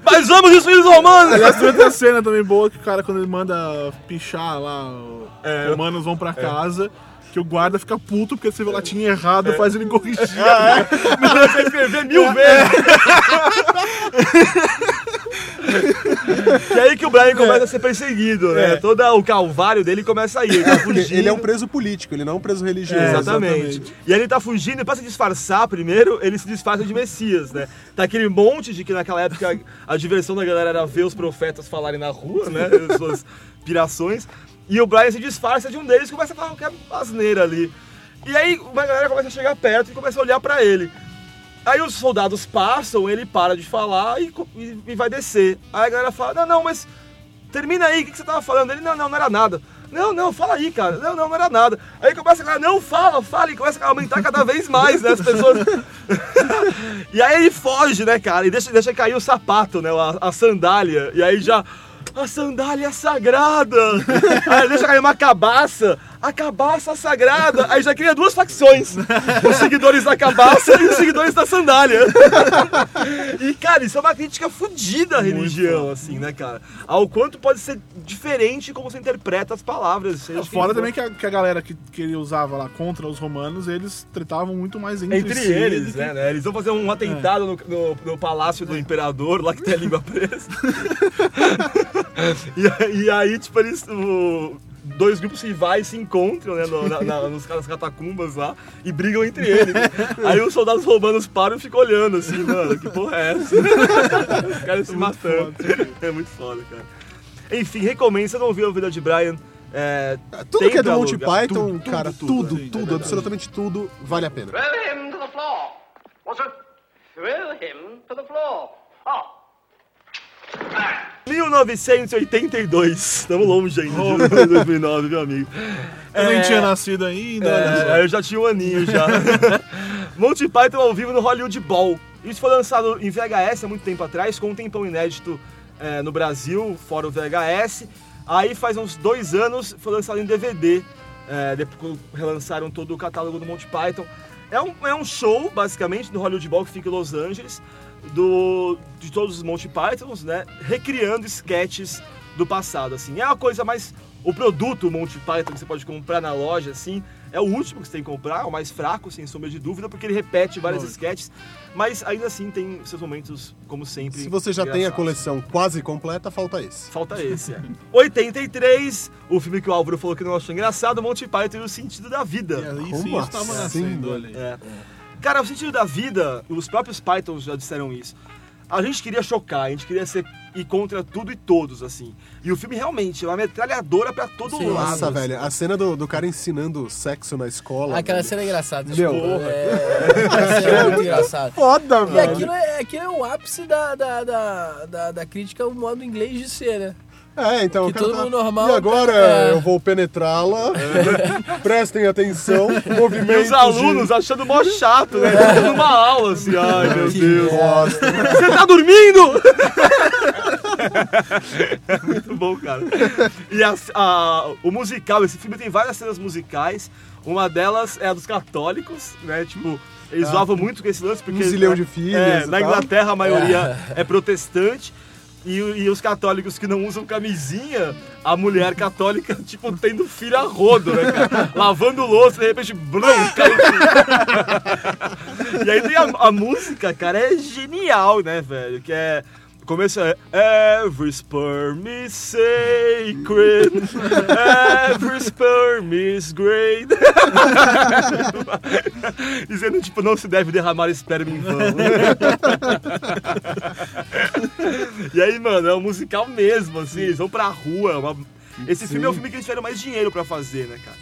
Mas vamos destruir os romanos! Aliás, tem outra cena também boa que o cara, quando ele manda pichar lá, os É. romanos vão pra casa, que o guarda fica puto porque você viu latinha errada, faz ele corrigir. Ah, é? Não, você escrever mil vezes. que é aí que o Brian começa a ser perseguido, né? É. Todo o calvário dele começa a ir. Ele tá fugindo. ele é um preso político, ele não é um preso religioso. É, exatamente. E aí ele tá fugindo, e pra se disfarçar primeiro, ele se disfarça de Messias, né? Tá aquele monte de que naquela época a, diversão da galera era ver os profetas falarem na rua, né? As suas pirações. E o Brian se disfarça de um deles e começa a falar qualquer asneira ali. E aí uma galera começa a chegar perto e começa a olhar pra ele. Aí os soldados passam, ele para de falar e, e- e vai descer. Aí a galera fala, não, não, mas termina aí, o que, que você tava falando? Ele, não, não, não era nada. Não, não, fala aí, cara. Não, não, não era nada. Aí começa a galera, não, fala, fala, e começa a aumentar cada vez mais, né, as pessoas. e aí ele foge, né, cara, e deixa, deixa cair o sapato, né, a, a sandália. E aí já, a sandália sagrada. aí deixa cair uma cabaça, a cabaça sagrada. Aí já cria duas facções, os seguidores da cabaça e os seguidores da sandália. E, cara, isso é uma crítica fodida à religião, assim, né, cara? Ao quanto pode ser diferente como você interpreta as palavras. quem Fora for. também que a, que a galera que, que ele usava lá contra os romanos, eles tratavam muito mais entre, Entre si eles, que- né, né? Eles vão fazer um atentado no, no- no palácio do imperador, lá que tem a língua presa. e, e aí, tipo, eles. o- dois grupos rivais se encontram, né, no- na- na- nos nas catacumbas lá e brigam entre eles. aí os soldados romanos param e ficam olhando assim, mano, que porra é essa? os caras se matando. É muito foda, cara. Enfim, recomendo, se você não viu a vida de Brian. É, Tudo tem que é do Monty alugar. Python, Tudo, cara, tudo, tudo, tudo, tudo, absolutamente tudo vale a pena. Throw him to the floor. What's it? Throw him to the floor. Oh. 1982. Estamos longe ainda de 2009, meu amigo. Eu nem tinha nascido ainda. É, eu já tinha um aninho já. Monty Python ao vivo no Hollywood Bowl. Isso foi lançado em VHS há muito tempo atrás, com um tempão inédito é, no Brasil, fora o VHS. Aí faz uns dois anos foi lançado em DVD. É, depois relançaram todo o catálogo do Monty Python. É um, é um show, basicamente, no Hollywood Bowl que fica em Los Angeles. Do, de todos os Monty Pythons, né? Recriando sketches do passado, assim. É uma coisa mais... O produto Monty Python que você pode comprar na loja, assim, é o último que você tem que comprar, é o mais fraco, sem sombra de dúvida, porque ele repete várias Lógico. sketches, mas ainda assim tem seus momentos, como sempre. Se você já tem a coleção quase completa, falta esse. Falta esse, é. 83, o filme que o Álvaro falou que não achou engraçado, Monty Python e o Sentido da Vida. sim, Como isso tava assim, nascendo, olha aí. É. Cara, o Sentido da Vida, os próprios Pythons já disseram isso. A gente queria chocar, a gente queria ser ir contra tudo e todos, assim. E o filme realmente é uma metralhadora pra todo lado. Nossa, assim. velho, a cena do, do cara ensinando sexo na escola. Aquela velho. cena é engraçada. Meu, desculpa. É, é muito engraçada. Foda, E velho. aquilo é, aquilo é o ápice da, da, da, da, da crítica ao modo inglês de ser, né? É, então Que todo tá- mundo normal E agora tá- eu vou penetrá-la. Prestem atenção. E Movimentos. os alunos achando mó chato, né? Dando uma aula assim, ai meu Que Deus. bosta. Você tá dormindo? É muito bom, cara. E a- a- o musical, esse filme tem várias cenas musicais. Uma delas é a dos católicos, né? Tipo, eles Ah, zoavam muito com esse lance, porque. um zilhão de filhas É, e na tal. Inglaterra a maioria é, protestante. E, e os católicos que não usam camisinha, a mulher católica, tipo, tendo filho a rodo, né, cara? Lavando louça, de repente, bronca. e aí tem a, a música, cara, é genial, né, velho? Que é. Começo é Every sperm is sacred, every sperm is great. Dizendo, tipo, não se deve derramar esperma em vão. e aí, mano, é um musical mesmo, assim, eles vão pra rua. é uma- Esse filme é o Sim. filme que eles tiveram mais dinheiro pra fazer, né, cara?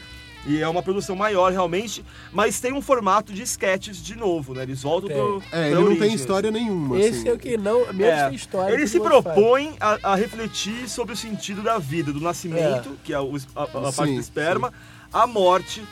E é uma produção maior, realmente, mas tem um formato de sketches de novo, né? Eles voltam pro. É, ele pra não origem, tem história nenhuma. Esse assim. é o que não. Menos É, tem história. ele que se propõe a, a refletir sobre o sentido da vida, do nascimento, que é o es- a, a parte Sim, do esperma, a morte.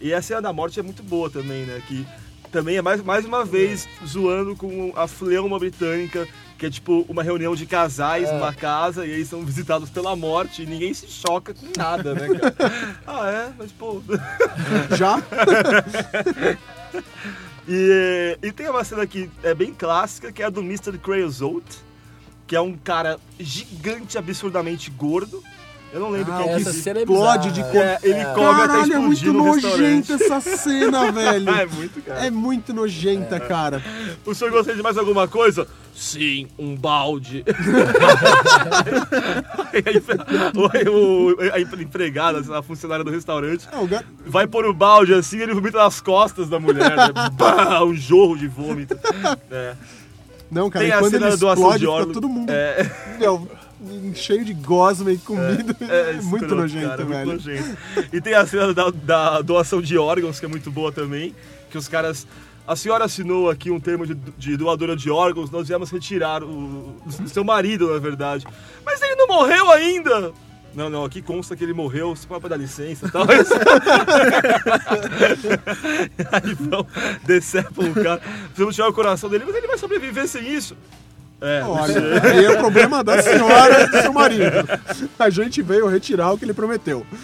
E a cena da morte é muito boa também, né? Que também é mais, mais uma vez zoando com a fleuma britânica, que é tipo uma reunião de casais É. numa casa e aí são visitados pela morte e ninguém se choca com nada, né, cara? ah, é? Mas pô. Já? E, e tem uma cena que é bem clássica, que é a do Mr. Creosote, que é um cara gigante, absurdamente gordo. Eu não lembro Ah, qual essa que cena é Explode bizarra. de É, ele come até Caralho, é muito nojenta essa cena, velho. É muito, cara. É muito nojenta, cara. O senhor gostaria de mais alguma coisa? Sim, um balde. A empregada, a funcionária do restaurante, É, vai pôr o balde assim e ele vomita nas costas da mulher. Né? Bah, um jorro de vômito. É. Não, cara, Tem e a quando cena ele doação explode, de fica todo mundo É. meu, cheio de gosma e comida. É, muito escroto, nojento, cara, velho. Muito nojento. E tem a cena da, da doação de órgãos, que é muito boa também, que os caras... A senhora assinou aqui um termo de, de doadora de órgãos, nós viemos retirar o, o seu marido, na verdade. Mas ele não morreu ainda! Não, não, aqui consta que ele morreu, você pode dar licença e tal. Aí vão, decepam o cara, precisamos tirar o coração dele, mas ele vai sobreviver sem isso. É, Olha, aí é o problema da senhora e do seu marido. A gente veio retirar o que ele prometeu.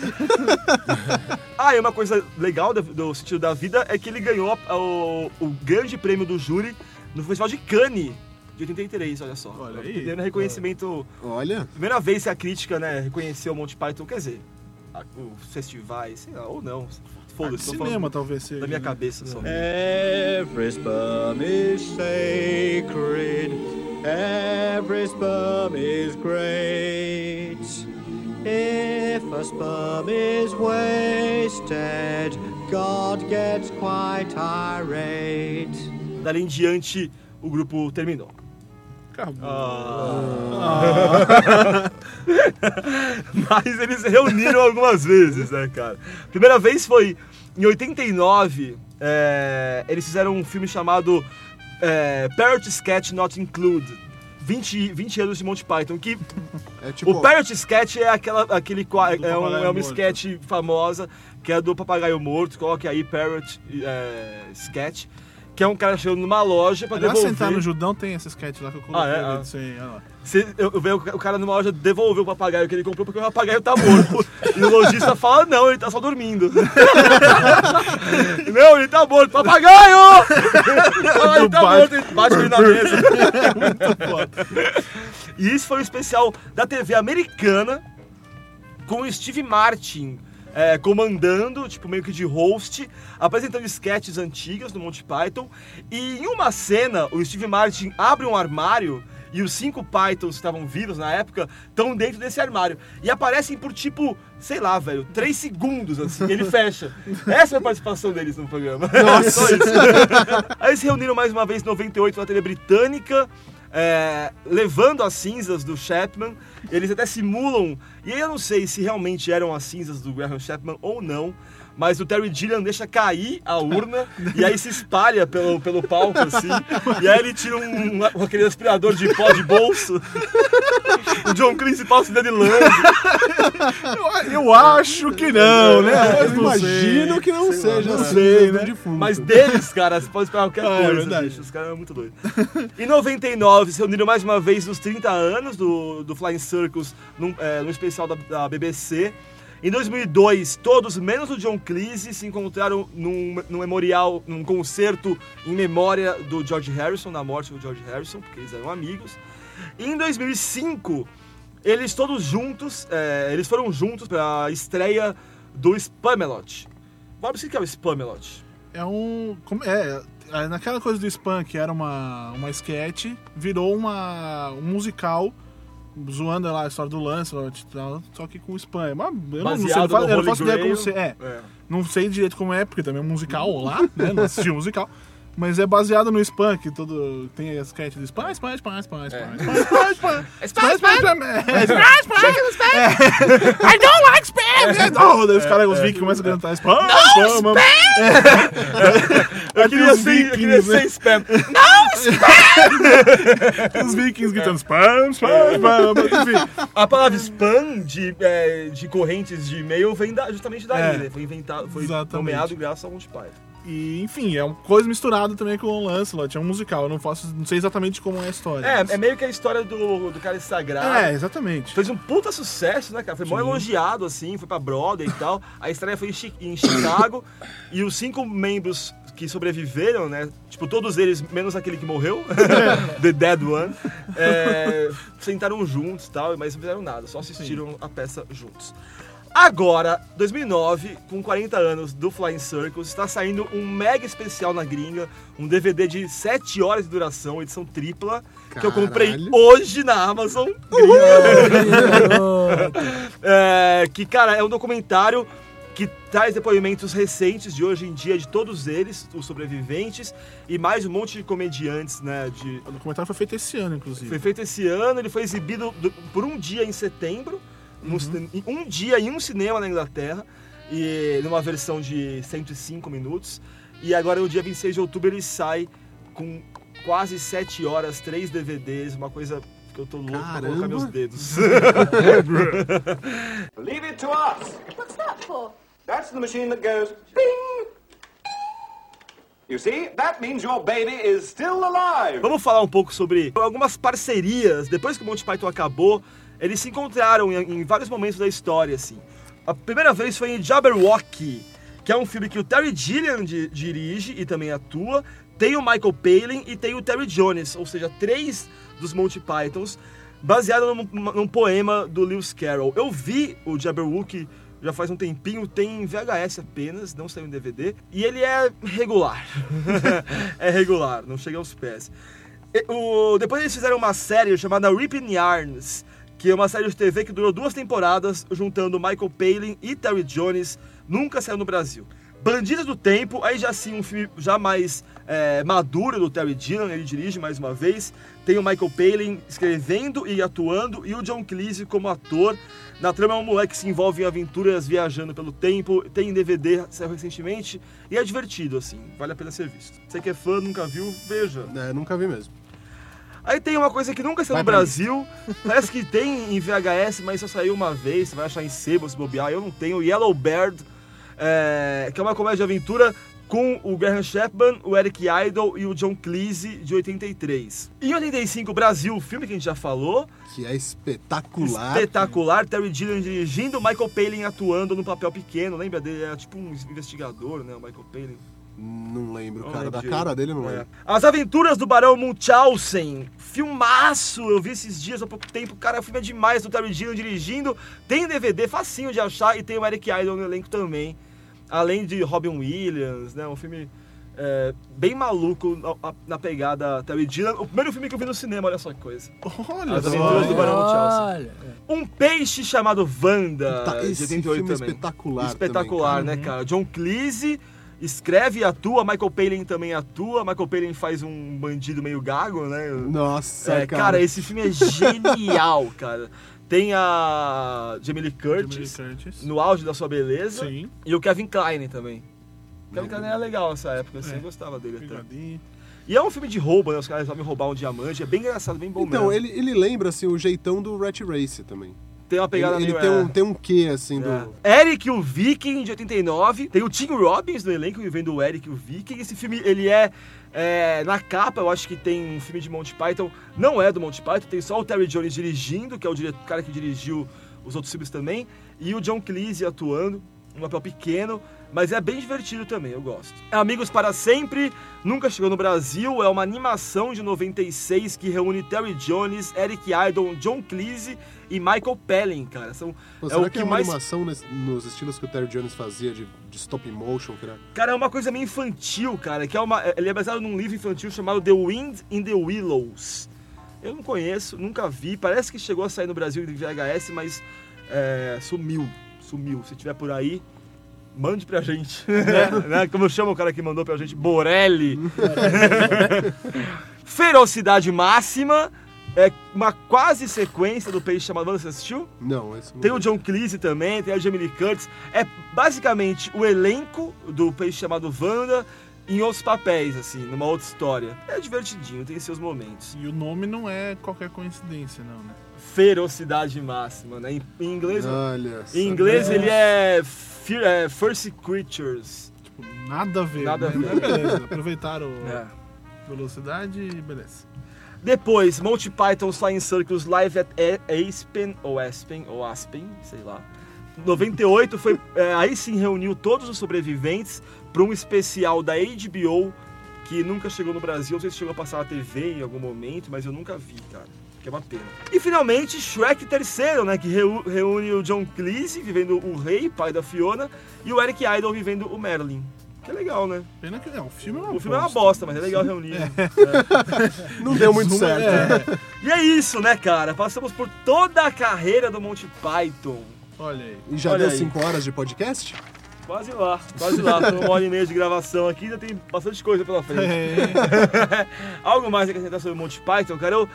Ah, e uma coisa legal do, do sentido da vida é que ele ganhou o, o grande prêmio do júri no Festival de Cannes de 83, olha só. Olha aí. Primeiro reconhecimento. Olha. Primeira vez que a crítica, né, reconheceu o Monty Python, quer dizer, a- os festivais, sei lá, ou não. Foda-se, Cinema, falando talvez seja. da minha né? cabeça só. Every sperm is sacred, every sperm is great. If a sperm is wasted, God gets quite irate. Dali em diante, o grupo terminou. Acabou. Ah. Mas eles se reuniram algumas vezes, né, cara? Primeira vez foi em 89. é, eles fizeram um filme chamado é, Parrot Sketch Not Included. 20, 20 anos de Monty Python, que É tipo. o Parrot Sketch é aquela, aquele é, um, é uma sketch famosa que é do papagaio morto. Coloque aí Parrot é, Sketch, que é um cara chegando numa loja pra Aliás, devolver. sentar no Judão tem esse sketch lá que eu coloquei. Ah, é? Ah. sei, olha lá. Eu, eu vejo o cara numa loja devolver o papagaio que ele comprou porque o papagaio tá morto. e o lojista fala, não, ele tá só dormindo. não, ele tá morto. Papagaio! ah, ele tá morto. Ele bate ele na mesa. Muito foda. E isso foi um especial da TV americana com o Steve Martin é, comandando, tipo, meio que de host, apresentando sketches antigas do Monty Python. E em uma cena, o Steve Martin abre um armário e os cinco Pythons que estavam vivos na época estão dentro desse armário. E aparecem por tipo, sei lá, velho, três segundos, assim, ele fecha. Essa é a participação deles no programa. Nossa. Só isso. Aí se reuniram mais uma vez em 98 na TV britânica. é, levando as cinzas do Chapman, eles até simulam, e aí eu não sei se realmente eram as cinzas do Graham Chapman ou não, mas o Terry Gilliam deixa cair a urna e aí se espalha pelo, pelo palco assim. E aí ele tira um, um- aquele aspirador de pó de bolso. O John Cleese passa o de lã. Eu, eu acho que não, né? É, eu imagino sei. que não Sei seja não assim, sei, né? defunto. Mas deles, cara, você pode esperar qualquer Ah, é coisa. verdade. bicho, Os caras são muito doidos. Em 99, se reuniram mais uma vez nos 30 anos do, do Flying Circus, num, é, no especial da, da BBC. Em 2002, todos, menos o John Cleese, se encontraram num, num memorial, num concerto em memória do George Harrison, na morte do George Harrison, porque eles eram amigos. E em 2005, eles todos juntos, é, eles foram juntos para a estreia do Spamelot. Bob, o que é o Spamelot? É um. É, é, naquela coisa do spam, que era uma, uma sketch, virou uma, um musical zoando lá a história do Lancelot tal, só que com spam. É uma- eu não, não sei, não faço, eu não faço ideia como ser. É, É. Não sei direito como é, porque também é um musical lá, né? Não assisti o musical. Mas é baseado no spam, que todo. Tem as sketch do spam, spam, spam, spam, spam, spam, spam, spam. Spam, spam, spam. Spam, I don't like spam! É, oh, daí os é, caras, os é. Vic começam a cantar né? spam, spam, spam, spam, spam, spam, spam, spam, spam. spam, spam! Os vikings gritando spam, spam, spam. spam, A palavra spam de, de correntes de e-mail vem justamente daí, né? Foi inventado, foi nomeado graças a alguns pais. E, enfim, é uma coisa misturada também com o Lancelot, é um musical, eu não faço, não sei exatamente como é a história. É, é meio que a história do, do cara sagrado. É, exatamente. Fez um puta sucesso, né, cara? Foi mó Sim. elogiado, assim, foi pra Broadway e tal. A estreia foi em, Chi- em Chicago e os cinco membros que sobreviveram, né? Tipo, todos eles, menos aquele que morreu, The Dead One, é, sentaram juntos e tal, mas não fizeram nada, só assistiram a peça juntos. Agora, 2009, com 40 anos do Flying Circus, está saindo um mega especial na gringa, um DVD de 7 horas de duração, edição tripla, que eu comprei Caralho. hoje na Amazon. É, que, cara, é um documentário que traz depoimentos recentes de hoje em dia de todos eles, os sobreviventes, e mais um monte de comediantes, né? De... O documentário foi feito esse ano, inclusive. Foi feito esse ano, ele foi exibido do- por um dia em setembro, cine- em um dia em um cinema na Inglaterra, e numa versão de 105 minutos. E agora, no dia 26 de outubro, ele sai com quase 7 horas, 3 DVDs, uma coisa que eu tô louco pra colocar Caramba. meus dedos. Leave it to us. What's that for? That's the machine that goes bing. You see, that means your baby is still alive. Vamos falar um pouco sobre algumas parcerias. Depois que o Monty Python acabou, eles se encontraram em, em vários momentos da história, assim. A primeira vez foi em Jabberwocky, que é um filme que o Terry Gilliam di- dirige e também atua. Tem o Michael Palin e tem o Terry Jones, ou seja, três dos Monty Pythons, baseado num, num poema do Lewis Carroll. Eu vi o Jabberwocky já faz um tempinho, tem em VHS apenas, não saiu em DVD, e ele é regular. é regular, não chega aos pés. E, o- depois eles fizeram uma série chamada Ripping Yarns, que é uma série de TV que durou duas temporadas, juntando Michael Palin e Terry Jones, nunca saiu no Brasil. Bandidos do Tempo, aí já sim um filme já mais é, maduro do Terry Gilliam, ele dirige mais uma vez. Tem o Michael Palin escrevendo e atuando, e o John Cleese como ator. Na trama é um moleque que se envolve em aventuras viajando pelo tempo, tem em DVD, saiu recentemente, e é divertido, assim, vale a pena ser visto. Você que é fã, nunca viu, veja. É, nunca vi mesmo. Aí tem uma coisa que nunca saiu no Brasil, parece que tem em VHS, mas só saiu uma vez, você vai achar em sebo se bobear, eu não tenho, Yellow Bird, é, que é uma comédia de aventura com o Graham Chapman, o Eric Idle e o John Cleese, de 83. Em 85, Brasil, o filme que a gente já falou. Que é espetacular. Espetacular. Terry Gilliam dirigindo, Michael Palin atuando no papel pequeno. Lembra dele? Era tipo um investigador, né? O Michael Palin. Não lembro, Não cara. lembro Da direito. cara dele, não É. lembro. As Aventuras do Barão Munchausen. Filmaço! Eu vi esses dias há pouco tempo. Cara, o filme é demais do Terry Gilliam dirigindo. Tem DVD, facinho de achar. E tem o Eric Idle no elenco também. Além de Robin Williams, né? Um filme é, bem maluco na, na pegada Terry Gilliam. O primeiro filme que eu vi no cinema, olha só que coisa. Olha As. Aventuras do Barão Munchausen. Olha. Um peixe chamado Wanda, Tá, de esse 88 filme é também. espetacular Espetacular, também, né, cara? John Cleese escreve e atua, Michael Palin também atua. Michael Palin faz um bandido meio gago, né? Nossa, É, cara. cara, esse filme é genial, cara. Tem a Jamie Lee Curtis, Jamie Lee Curtis. no auge da sua beleza. Sim. E o Kevin Kline também. O Kevin Kline era legal nessa época, assim, É. eu gostava dele até. Pegadinha. E é um filme de roubo, né? Os caras vão roubar um diamante. É bem engraçado, bem bom Então, mesmo. ele, ele lembra, assim, o jeitão do Rat Race também. Tem uma pegada ele, ele meio... tem, é. um, tem um quê, assim, do... Eric o Viking, de 89. Tem o Tim Robbins no elenco, vivendo o Eric o Viking. Esse filme, ele é, é, Na capa, eu acho que tem um filme de Monty Python. Não é do Monty Python, tem só o Terry Jones dirigindo, que é o dire- cara que dirigiu os outros filmes também. E o John Cleese atuando, um papel pequeno. Mas é bem divertido também, eu gosto. Amigos para Sempre, nunca chegou no Brasil. É uma animação de 96 que reúne Terry Jones, Eric Idle, John Cleese e Michael Palin, cara. São, Pô, é será o que, é uma mais animação nos estilos que o Terry Jones fazia de, de stop motion, cara? Cara, é uma coisa meio infantil, cara, que é uma. Ele é baseado num livro infantil chamado The Wind in the Willows. Eu não conheço, nunca vi. Parece que chegou a sair no Brasil de VHS, mas é, sumiu. Sumiu. Se tiver por aí, mande pra gente. né? Como chama o cara que mandou pra gente? Borelli. Ferocidade máxima. É uma quase sequência do peixe chamado. Você assistiu? Não, esse Tem o John Cleese também, tem a Jamie Lee Curtis. É basicamente o elenco do peixe chamado Wanda em outros papéis, assim, numa outra história. É divertidinho, tem seus momentos. E o nome não é qualquer coincidência, não, né? Ferocidade máxima, né? Em, em inglês, Olha em inglês ele é, Fear, é First Creatures. Tipo, nada a ver. Nada a né? ver. Beleza, aproveitaram É. velocidade e beleza. Depois, Monty Python's Flying Circus Live at Aspen, ou Aspen, ou Aspen, sei lá. 98 foi. é, aí sim reuniu todos os sobreviventes para um especial da HBO que nunca chegou no Brasil. Não sei se chegou a passar na TV em algum momento, mas eu nunca vi, cara. Que é uma pena. E finalmente, Shrek terceiro, né? Que reu- reúne o John Cleese, vivendo o rei, pai da Fiona, e o Eric Idle vivendo o Merlin. Que é legal, né? Pena que não, o filme é uma O filme é uma bosta. mas é legal reunir. né? Não deu muito certo. é. E é isso, né, cara? Passamos por toda a carreira do Monty Python. Olha aí. E já Olha deu aí. 5 horas de podcast? Quase lá, quase lá. Foi uma hora e meia de gravação aqui, ainda tem bastante coisa pela frente. É. Algo mais a acrescentar sobre o Monty Python, cara? Eu,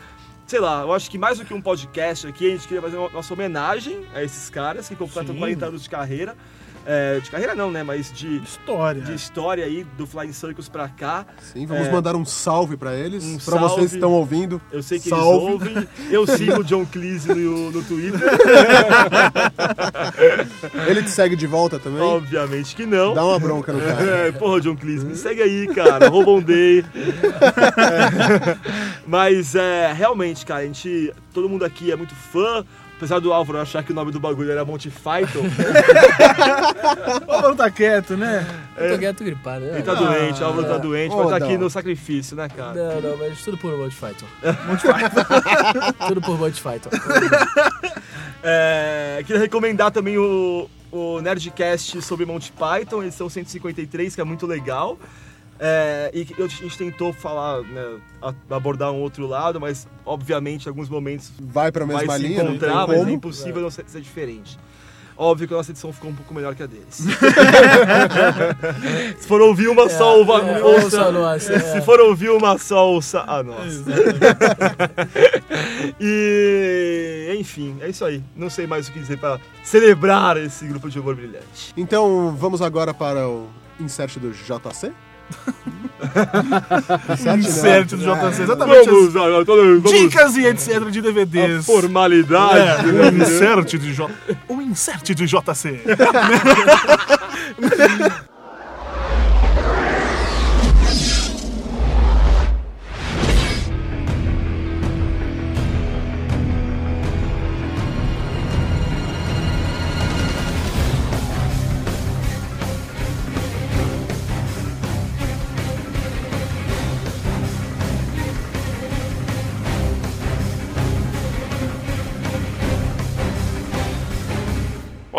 sei lá, eu acho que mais do que um podcast aqui, a gente queria fazer uma nossa homenagem a esses caras que completam Sim. 40 anos de carreira. É, de carreira não, né? Mas de, História. de história aí do Flying Circus pra cá. Sim, vamos É. mandar um salve pra eles, Um pra vocês que estão ouvindo. Eu sei que salve. eles ouvem. Eu sigo o John Cleese no, no Twitter. Ele te segue de volta também? Obviamente que não. Dá uma bronca no cara. É, porra, John Cleese, me segue aí, cara. Robondei. Mas é, realmente, cara, a gente. Todo mundo aqui é muito fã. Apesar do Álvaro achar que o nome do bagulho era Monty Python, O Álvaro tá quieto, né? Eu tô quieto gripado. né? ele tá doente, o Álvaro tá doente, Ô, mas tá aqui Dal. no sacrifício, né, cara? Não, não, mas tudo por Monty Python. Monty Python. tudo por Monty Python. É, queria recomendar também o, o Nerdcast sobre Monty Python, edição 153, que é muito legal. É, e a gente tentou falar, né, a- abordar um outro lado, mas obviamente em alguns momentos Vai pra mesma vai se linha, não tem encontrar, mas é impossível não ser, ser diferente. Óbvio que a nossa edição ficou um pouco melhor que a deles. se for ouvir uma só, ouva- é, ouça. ouça a nossa, é. Se for ouvir uma só, ouça a nossa. e, enfim, é isso aí. Não sei mais o que dizer pra celebrar esse grupo de humor brilhante. Então, vamos agora para o insert do JC? Insert do né? JC, exatamente. Vamos, agora, todo- vamos. Dicas e etc de A DVDs. formalidade. É, né? um insert de J... Um insert de JC.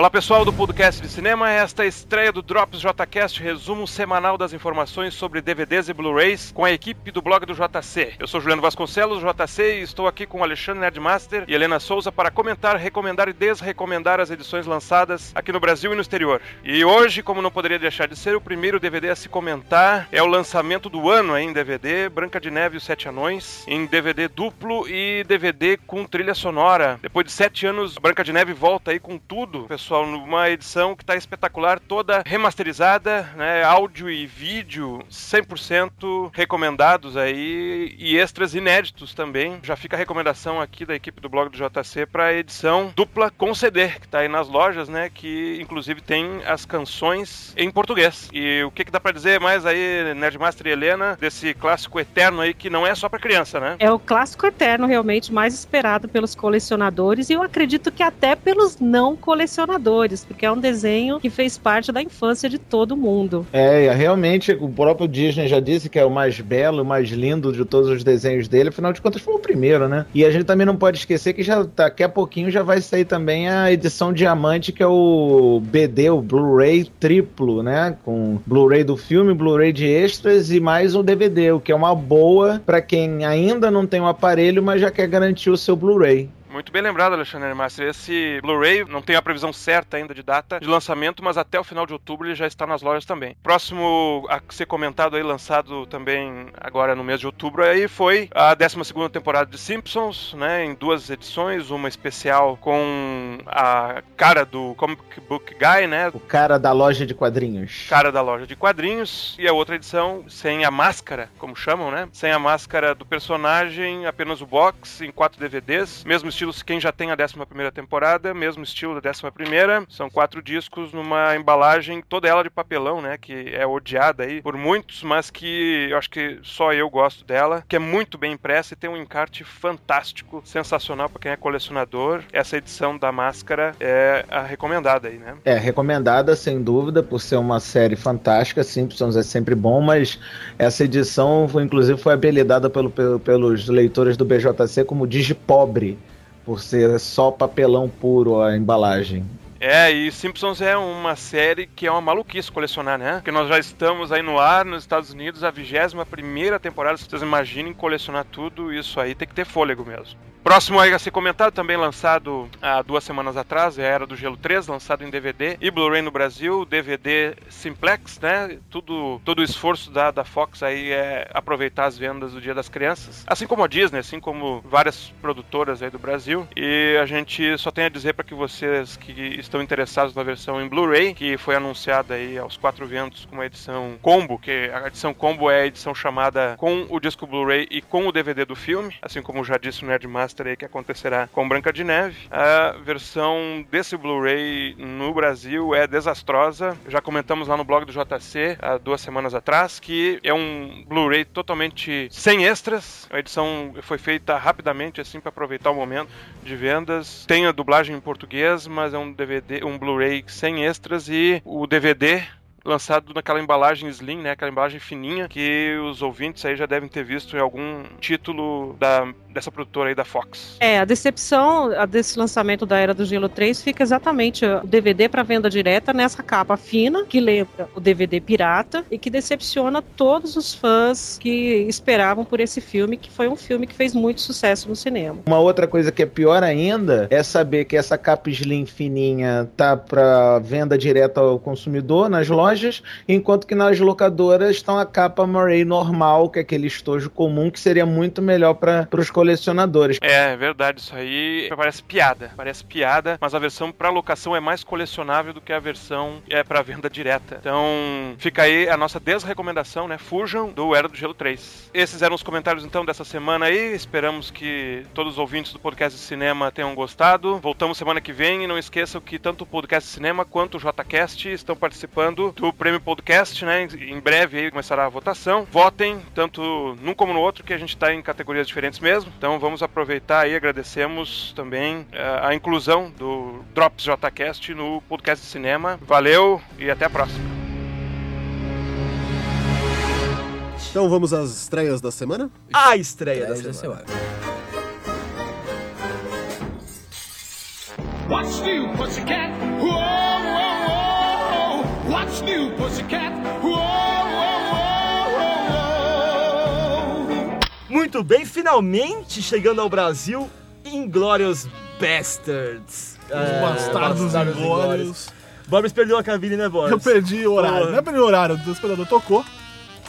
Olá pessoal do podcast de cinema, esta é a estreia do Drops JCast, resumo semanal das informações sobre DVDs e Blu-rays com a equipe do blog do JC. Eu sou Juliano Vasconcelos, JC, e estou aqui com Alexandre Nerdmaster e Helena Souza para comentar, recomendar e desrecomendar as edições lançadas aqui no Brasil e no exterior. E hoje, como não poderia deixar de ser, o primeiro DVD a se comentar é o lançamento do ano em DVD, Branca de Neve e os Sete Anões, em DVD duplo e DVD com trilha sonora. Depois de sete anos, Branca de Neve volta aí com tudo, pessoal, numa edição que está espetacular, toda remasterizada, né, áudio e vídeo 100% recomendados aí e extras inéditos também. Já fica a recomendação aqui da equipe do blog do JC para a edição dupla com CD, que está aí nas lojas, né, que inclusive tem as canções em português. E o que, que dá para dizer mais aí, Nerdmaster e Helena, desse clássico eterno aí que não é só para criança, né? É o clássico eterno realmente mais esperado pelos colecionadores e eu acredito que até pelos não colecionadores, porque é um desenho que fez parte da infância de todo mundo. É, realmente o próprio Disney já disse que é o mais belo, o mais lindo de todos os desenhos dele, afinal de contas foi o primeiro, né? E a gente também não pode esquecer que já daqui a pouquinho já vai sair também a edição diamante, que é o BD, o Blu-ray triplo, né? Com Blu-ray do filme, Blu-ray de extras e mais um DVD, o que é uma boa para quem ainda não tem um aparelho, mas já quer garantir o seu Blu-ray. Muito bem lembrado, Alexandre Master. Esse Blu-ray não tem a previsão certa ainda de data de lançamento, mas até o final de outubro ele já está nas lojas também. Próximo a ser comentado aí, lançado também agora no mês de outubro, aí foi a 12 temporada de Simpsons, né? Em duas edições, uma especial com a cara do Comic Book Guy, né? O cara da loja de quadrinhos. Cara da loja de quadrinhos. E a outra edição sem a máscara, como chamam, né? Sem a máscara do personagem, apenas o box, em quatro DVDs. Mesmo estilo quem já tem a 11 temporada, mesmo estilo da 11. São quatro discos numa embalagem, toda ela de papelão, né? Que é odiada aí por muitos, mas que eu acho que só eu gosto dela. Que é muito bem impressa e tem um encarte fantástico, sensacional para quem é colecionador. Essa edição da máscara é a recomendada aí, né? É, recomendada sem dúvida, por ser uma série fantástica. Simpsons é sempre bom, mas essa edição, inclusive, foi habilitada pelo, pelo, pelos leitores do BJC como Digipobre por ser só papelão puro a embalagem. É, e Simpsons é uma série que é uma maluquice colecionar, né? Porque nós já estamos aí no ar nos Estados Unidos, a 21 primeira temporada. Vocês imaginem colecionar tudo, isso aí tem que ter fôlego mesmo. Próximo a ser comentado, também lançado há duas semanas atrás, é a Era do Gelo 3, lançado em DVD e Blu-ray no Brasil, DVD Simplex, né? Tudo, todo o esforço da, da Fox aí é aproveitar as vendas do Dia das Crianças, assim como a Disney, assim como várias produtoras aí do Brasil. E a gente só tem a dizer para que vocês que estão interessados na versão em Blu-ray, que foi anunciada aí aos quatro ventos com uma edição combo, que a edição combo é a edição chamada com o disco Blu-ray e com o DVD do filme, assim como já disse o Nerdmaster que acontecerá com Branca de Neve. A versão desse Blu-ray no Brasil é desastrosa. Já comentamos lá no blog do JC há duas semanas atrás que é um Blu-ray totalmente sem extras. A edição foi feita rapidamente assim para aproveitar o momento de vendas. Tem a dublagem em português, mas é um DVD, um Blu-ray sem extras e o DVD lançado naquela embalagem slim, né? Aquela embalagem fininha que os ouvintes aí já devem ter visto em algum título da, dessa produtora aí da Fox. É, a decepção a desse lançamento da Era do Gelo 3 fica exatamente o DVD para venda direta nessa capa fina, que lembra o DVD pirata e que decepciona todos os fãs que esperavam por esse filme, que foi um filme que fez muito sucesso no cinema. Uma outra coisa que é pior ainda é saber que essa capa slim fininha tá para venda direta ao consumidor nas lojas lojas, enquanto que nas locadoras estão a capa Murray normal, que é aquele estojo comum, que seria muito melhor para os colecionadores. É, é verdade, isso aí parece piada, parece piada, mas a versão para locação é mais colecionável do que a versão é para venda direta. Então, fica aí a nossa desrecomendação, né? Fujam do Era do Gelo 3. Esses eram os comentários então dessa semana aí. Esperamos que todos os ouvintes do podcast de cinema tenham gostado. Voltamos semana que vem e não esqueçam que tanto o podcast de cinema quanto o JCast estão participando do Prêmio Podcast, né? Em breve aí começará a votação. Votem, tanto num como no outro, que a gente está em categorias diferentes mesmo. Então vamos aproveitar e agradecemos também uh, a inclusão do Drops JCast no podcast de cinema. Valeu e até a próxima. Então vamos às estreias da semana? A estreia da Estreias da semana. semana. What's new, pussycat? Whoa, whoa, whoa. What's new, pussycat? Whoa, Muito bem, finalmente chegando ao Brasil, Inglorious Bastards. Os Bastardos Inglórios. Boris perdeu a cabine, né, Boris? Eu perdi o horário. Pô. Não é perdi o horário, o desesperador tocou.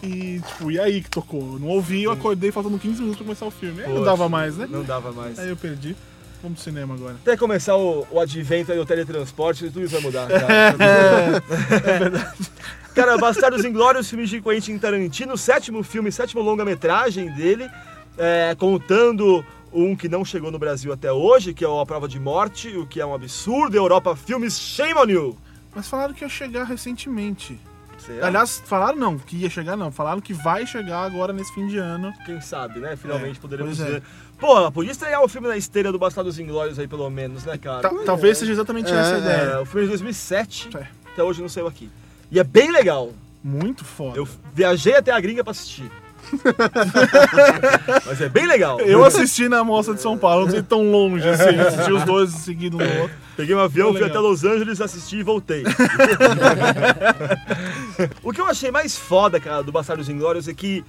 E, tipo, e aí que tocou? Eu não ouvi, eu acordei faltando 15 minutos pra começar o filme. Aí não Poxa, dava mais, né? Não dava mais. Aí eu perdi. Vamos pro cinema agora. Até começar o, o advento aí do teletransporte, tudo isso vai mudar. É, Cara. é verdade. Cara, Bastardos Inglórios, filme de Quentin Tarantino, sétimo filme, sétimo longa-metragem dele, é, contando um que não chegou no Brasil até hoje, que é o A Prova de Morte, o que é um absurdo. Europa Filmes, shame on you! Mas falaram que ia chegar recentemente. Será? Aliás, falaram não, que ia chegar não. Falaram que vai chegar agora nesse fim de ano. Quem sabe, né? Finalmente É, poderemos é. ver. Pô, podia estrear o filme na esteira do Bastardos Inglórios aí, pelo menos, né, cara? Ta- talvez seja exatamente essa a ideia. É, o filme é de 2007, até hoje não saiu aqui. E é bem legal. Muito foda. Eu viajei até a gringa pra assistir. Mas é bem legal. Eu assisti na Mostra de São Paulo, não sei tão longe assim, assisti os dois seguidos um no outro. Peguei um avião, fui até. Los Angeles, assisti e voltei. o que eu achei mais foda, cara, do Bastardos Inglórios é que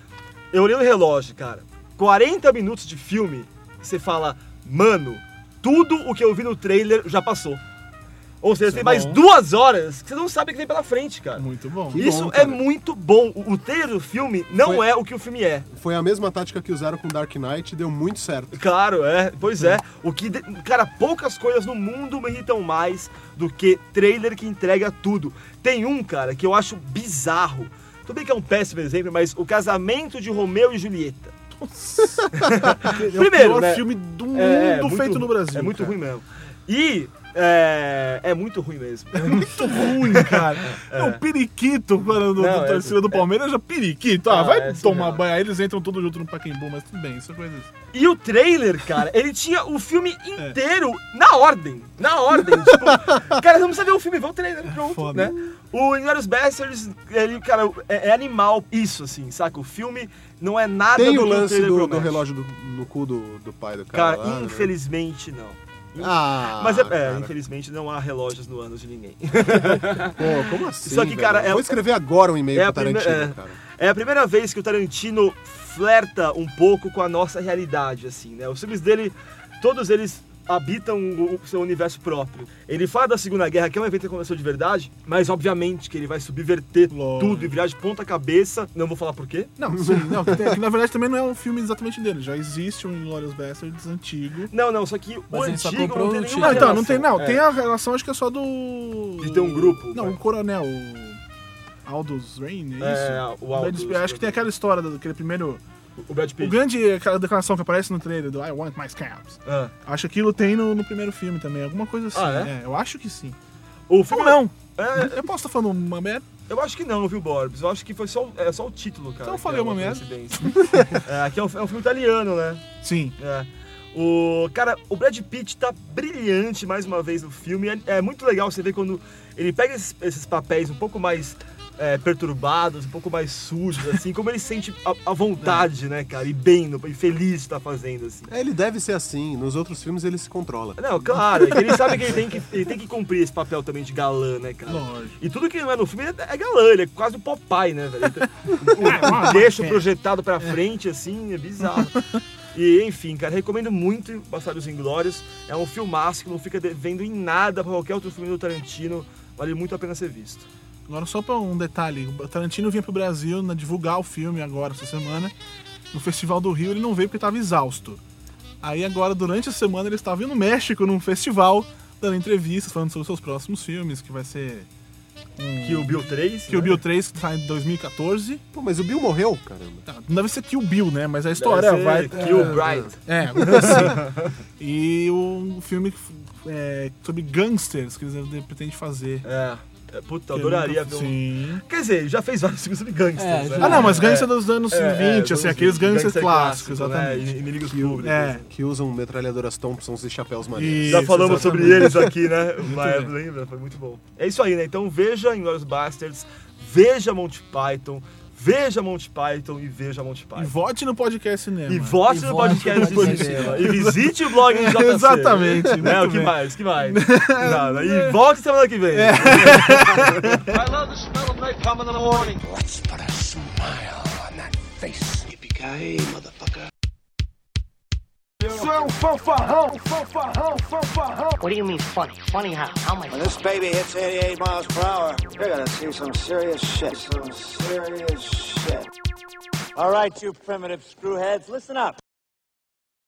eu olhei no relógio, cara. 40 minutos de filme, você fala, mano, tudo o que eu vi no trailer já passou. Ou seja, Isso tem é mais duas horas que você não sabe o que vem pela frente, cara. Muito bom. Isso bom, é muito bom. O, o trailer do filme não Foi- é o que o filme é. Foi a mesma tática que usaram com Dark Knight e deu muito certo. Claro, é. Pois é. O que, de- cara, poucas coisas no mundo me irritam mais do que trailer que entrega tudo. Tem um, cara, que eu acho bizarro. Tudo bem que é um péssimo exemplo, mas o casamento de Romeu e Julieta. É o pior filme do mundo muito feito no Brasil. É muito cara. ruim mesmo. E é, é muito ruim mesmo. É muito ruim, cara. É, o periquito, quando do, Não, do é- torcida do Palmeiras, já periquito. Ah, Ah, vai é tomar surreal. banho. Aí eles entram todos juntos no Pacaembu, mas tudo bem, isso é coisa assim. E o trailer, cara, ele tinha o filme inteiro na ordem. Na ordem. tipo, cara, não precisa ver o filme, vê o trailer, pronto, né? O Inglourious Basterds, ele, cara, é, é animal isso, assim, saca? O filme não é nada Tem do o que lance do, do relógio do- no cu do, do pai do cara. Cara, lá, né? infelizmente não. Ah, Mas é, é, infelizmente não há relógios no ânus de ninguém. Pô, como assim? Só que, cara, velho? é Vou escrever agora um e-mail é pro prime- Tarantino, é. cara. É a primeira vez que o Tarantino flerta um pouco com a nossa realidade, assim, né? Os filmes dele, todos eles habitam o o seu universo próprio. Ele fala da Segunda Guerra, que é um evento que aconteceu de verdade, mas obviamente que ele vai subverter tudo e virar de ponta cabeça. Não vou falar por quê. Não, sim, não, que, tem- que na verdade também não é um filme exatamente dele. Já existe um Inglourious Basterds antigo. Não, não, só que o Mas só antigo não tem o nenhuma Não, então, não tem, não. É. Tem a relação, acho que é só do. De ter um grupo, Não, vai. o Coronel, o. Aldous Rain, é isso? É, o Aldous, Acho que tem aquela história do- daquele primeiro. O Brad Pitt. O grande, aquela declaração que aparece no trailer do I want my scabs. Ah. Acho que aquilo tem no, no primeiro filme também, alguma coisa assim. Ah, é? eu acho que sim. O filme Ou não. É, Eu posso estar falando uma merda? Eu acho que não, viu, Borbs? Eu acho que foi só, o- é, só o título, cara. Então eu falei é uma merda. coincidência. é, que é um, é um filme italiano, né? Sim. É. O, cara, o Brad Pitt tá brilhante mais uma vez no filme. É, é muito legal você ver quando ele pega esses, esses papéis um pouco mais é, perturbados, um pouco mais sujos, assim, como ele sente a, a vontade, né, cara? E bem, e feliz de estar fazendo, assim. É, ele deve ser assim. Nos outros filmes ele se controla. Não, claro, é que ele sabe que ele tem que, ele tem que cumprir esse papel também de galã, né, cara? Lógico. E tudo que não é no filme é, é galã, ele é quase o Popeye, né, velho? Tem Um, um queixo projetado pra frente, assim, é bizarro. E, enfim, cara, recomendo muito Bastardos Inglórios. É um filmaço que não fica devendo em nada pra qualquer outro filme do Tarantino. Vale muito a pena ser visto. Agora, só pra um detalhe: o Tarantino vinha pro Brasil na divulgar o filme agora, essa semana. No Festival do Rio, ele não veio porque estava exausto. Aí, agora, durante a semana, ele estava indo no México, num festival, dando entrevistas, falando sobre os seus próximos filmes, que vai ser. Um... Kill Bill 3. Kill né? Bill 3, que sai em 2014. Pô, mas o Bill morreu, caramba. Não deve ser Kill Bill, né? Mas a história ser vai. Kill é, Bride. É, alguma coisa assim. E o filme é, sobre gangsters que eles pretendem fazer. É. Puta, eu Que adoraria ver um... Sim. Quer dizer, já fez vários filmes sobre gangsters, É, né? Ah, não, mas gangster É. dos anos É, 20, é, assim, aqueles gangsters gangster clássicos, clássico, né? exatamente. Inimigos Que- públicos. é. Que usam metralhadoras Thompsons e chapéus maneiros. Isso, Já falamos sobre exatamente. eles aqui, né? Mas, lembra? Foi muito bom. É isso aí, né? Então veja Inglourious Bastards, veja Monty Python, Veja Monty Python e veja Monty E Python. vote no podcast cinema. E vote no podcast de cinema. E visite o blog do JC. Exatamente, Né? O que bem. mais? O que mais? Nada. E volte semana que vem. É. I love the smell of napalm in the morning. Let's put a smile on that face. Yippee-ki-yay, motherfucker. Seu fanfarrão, fanfarrão, fanfarrão. What do you mean funny? Funny how? How am I When this baby hits 88 miles per hour, you're gonna see some serious shit. Some serious shit. All right, you primitive screwheads, listen up.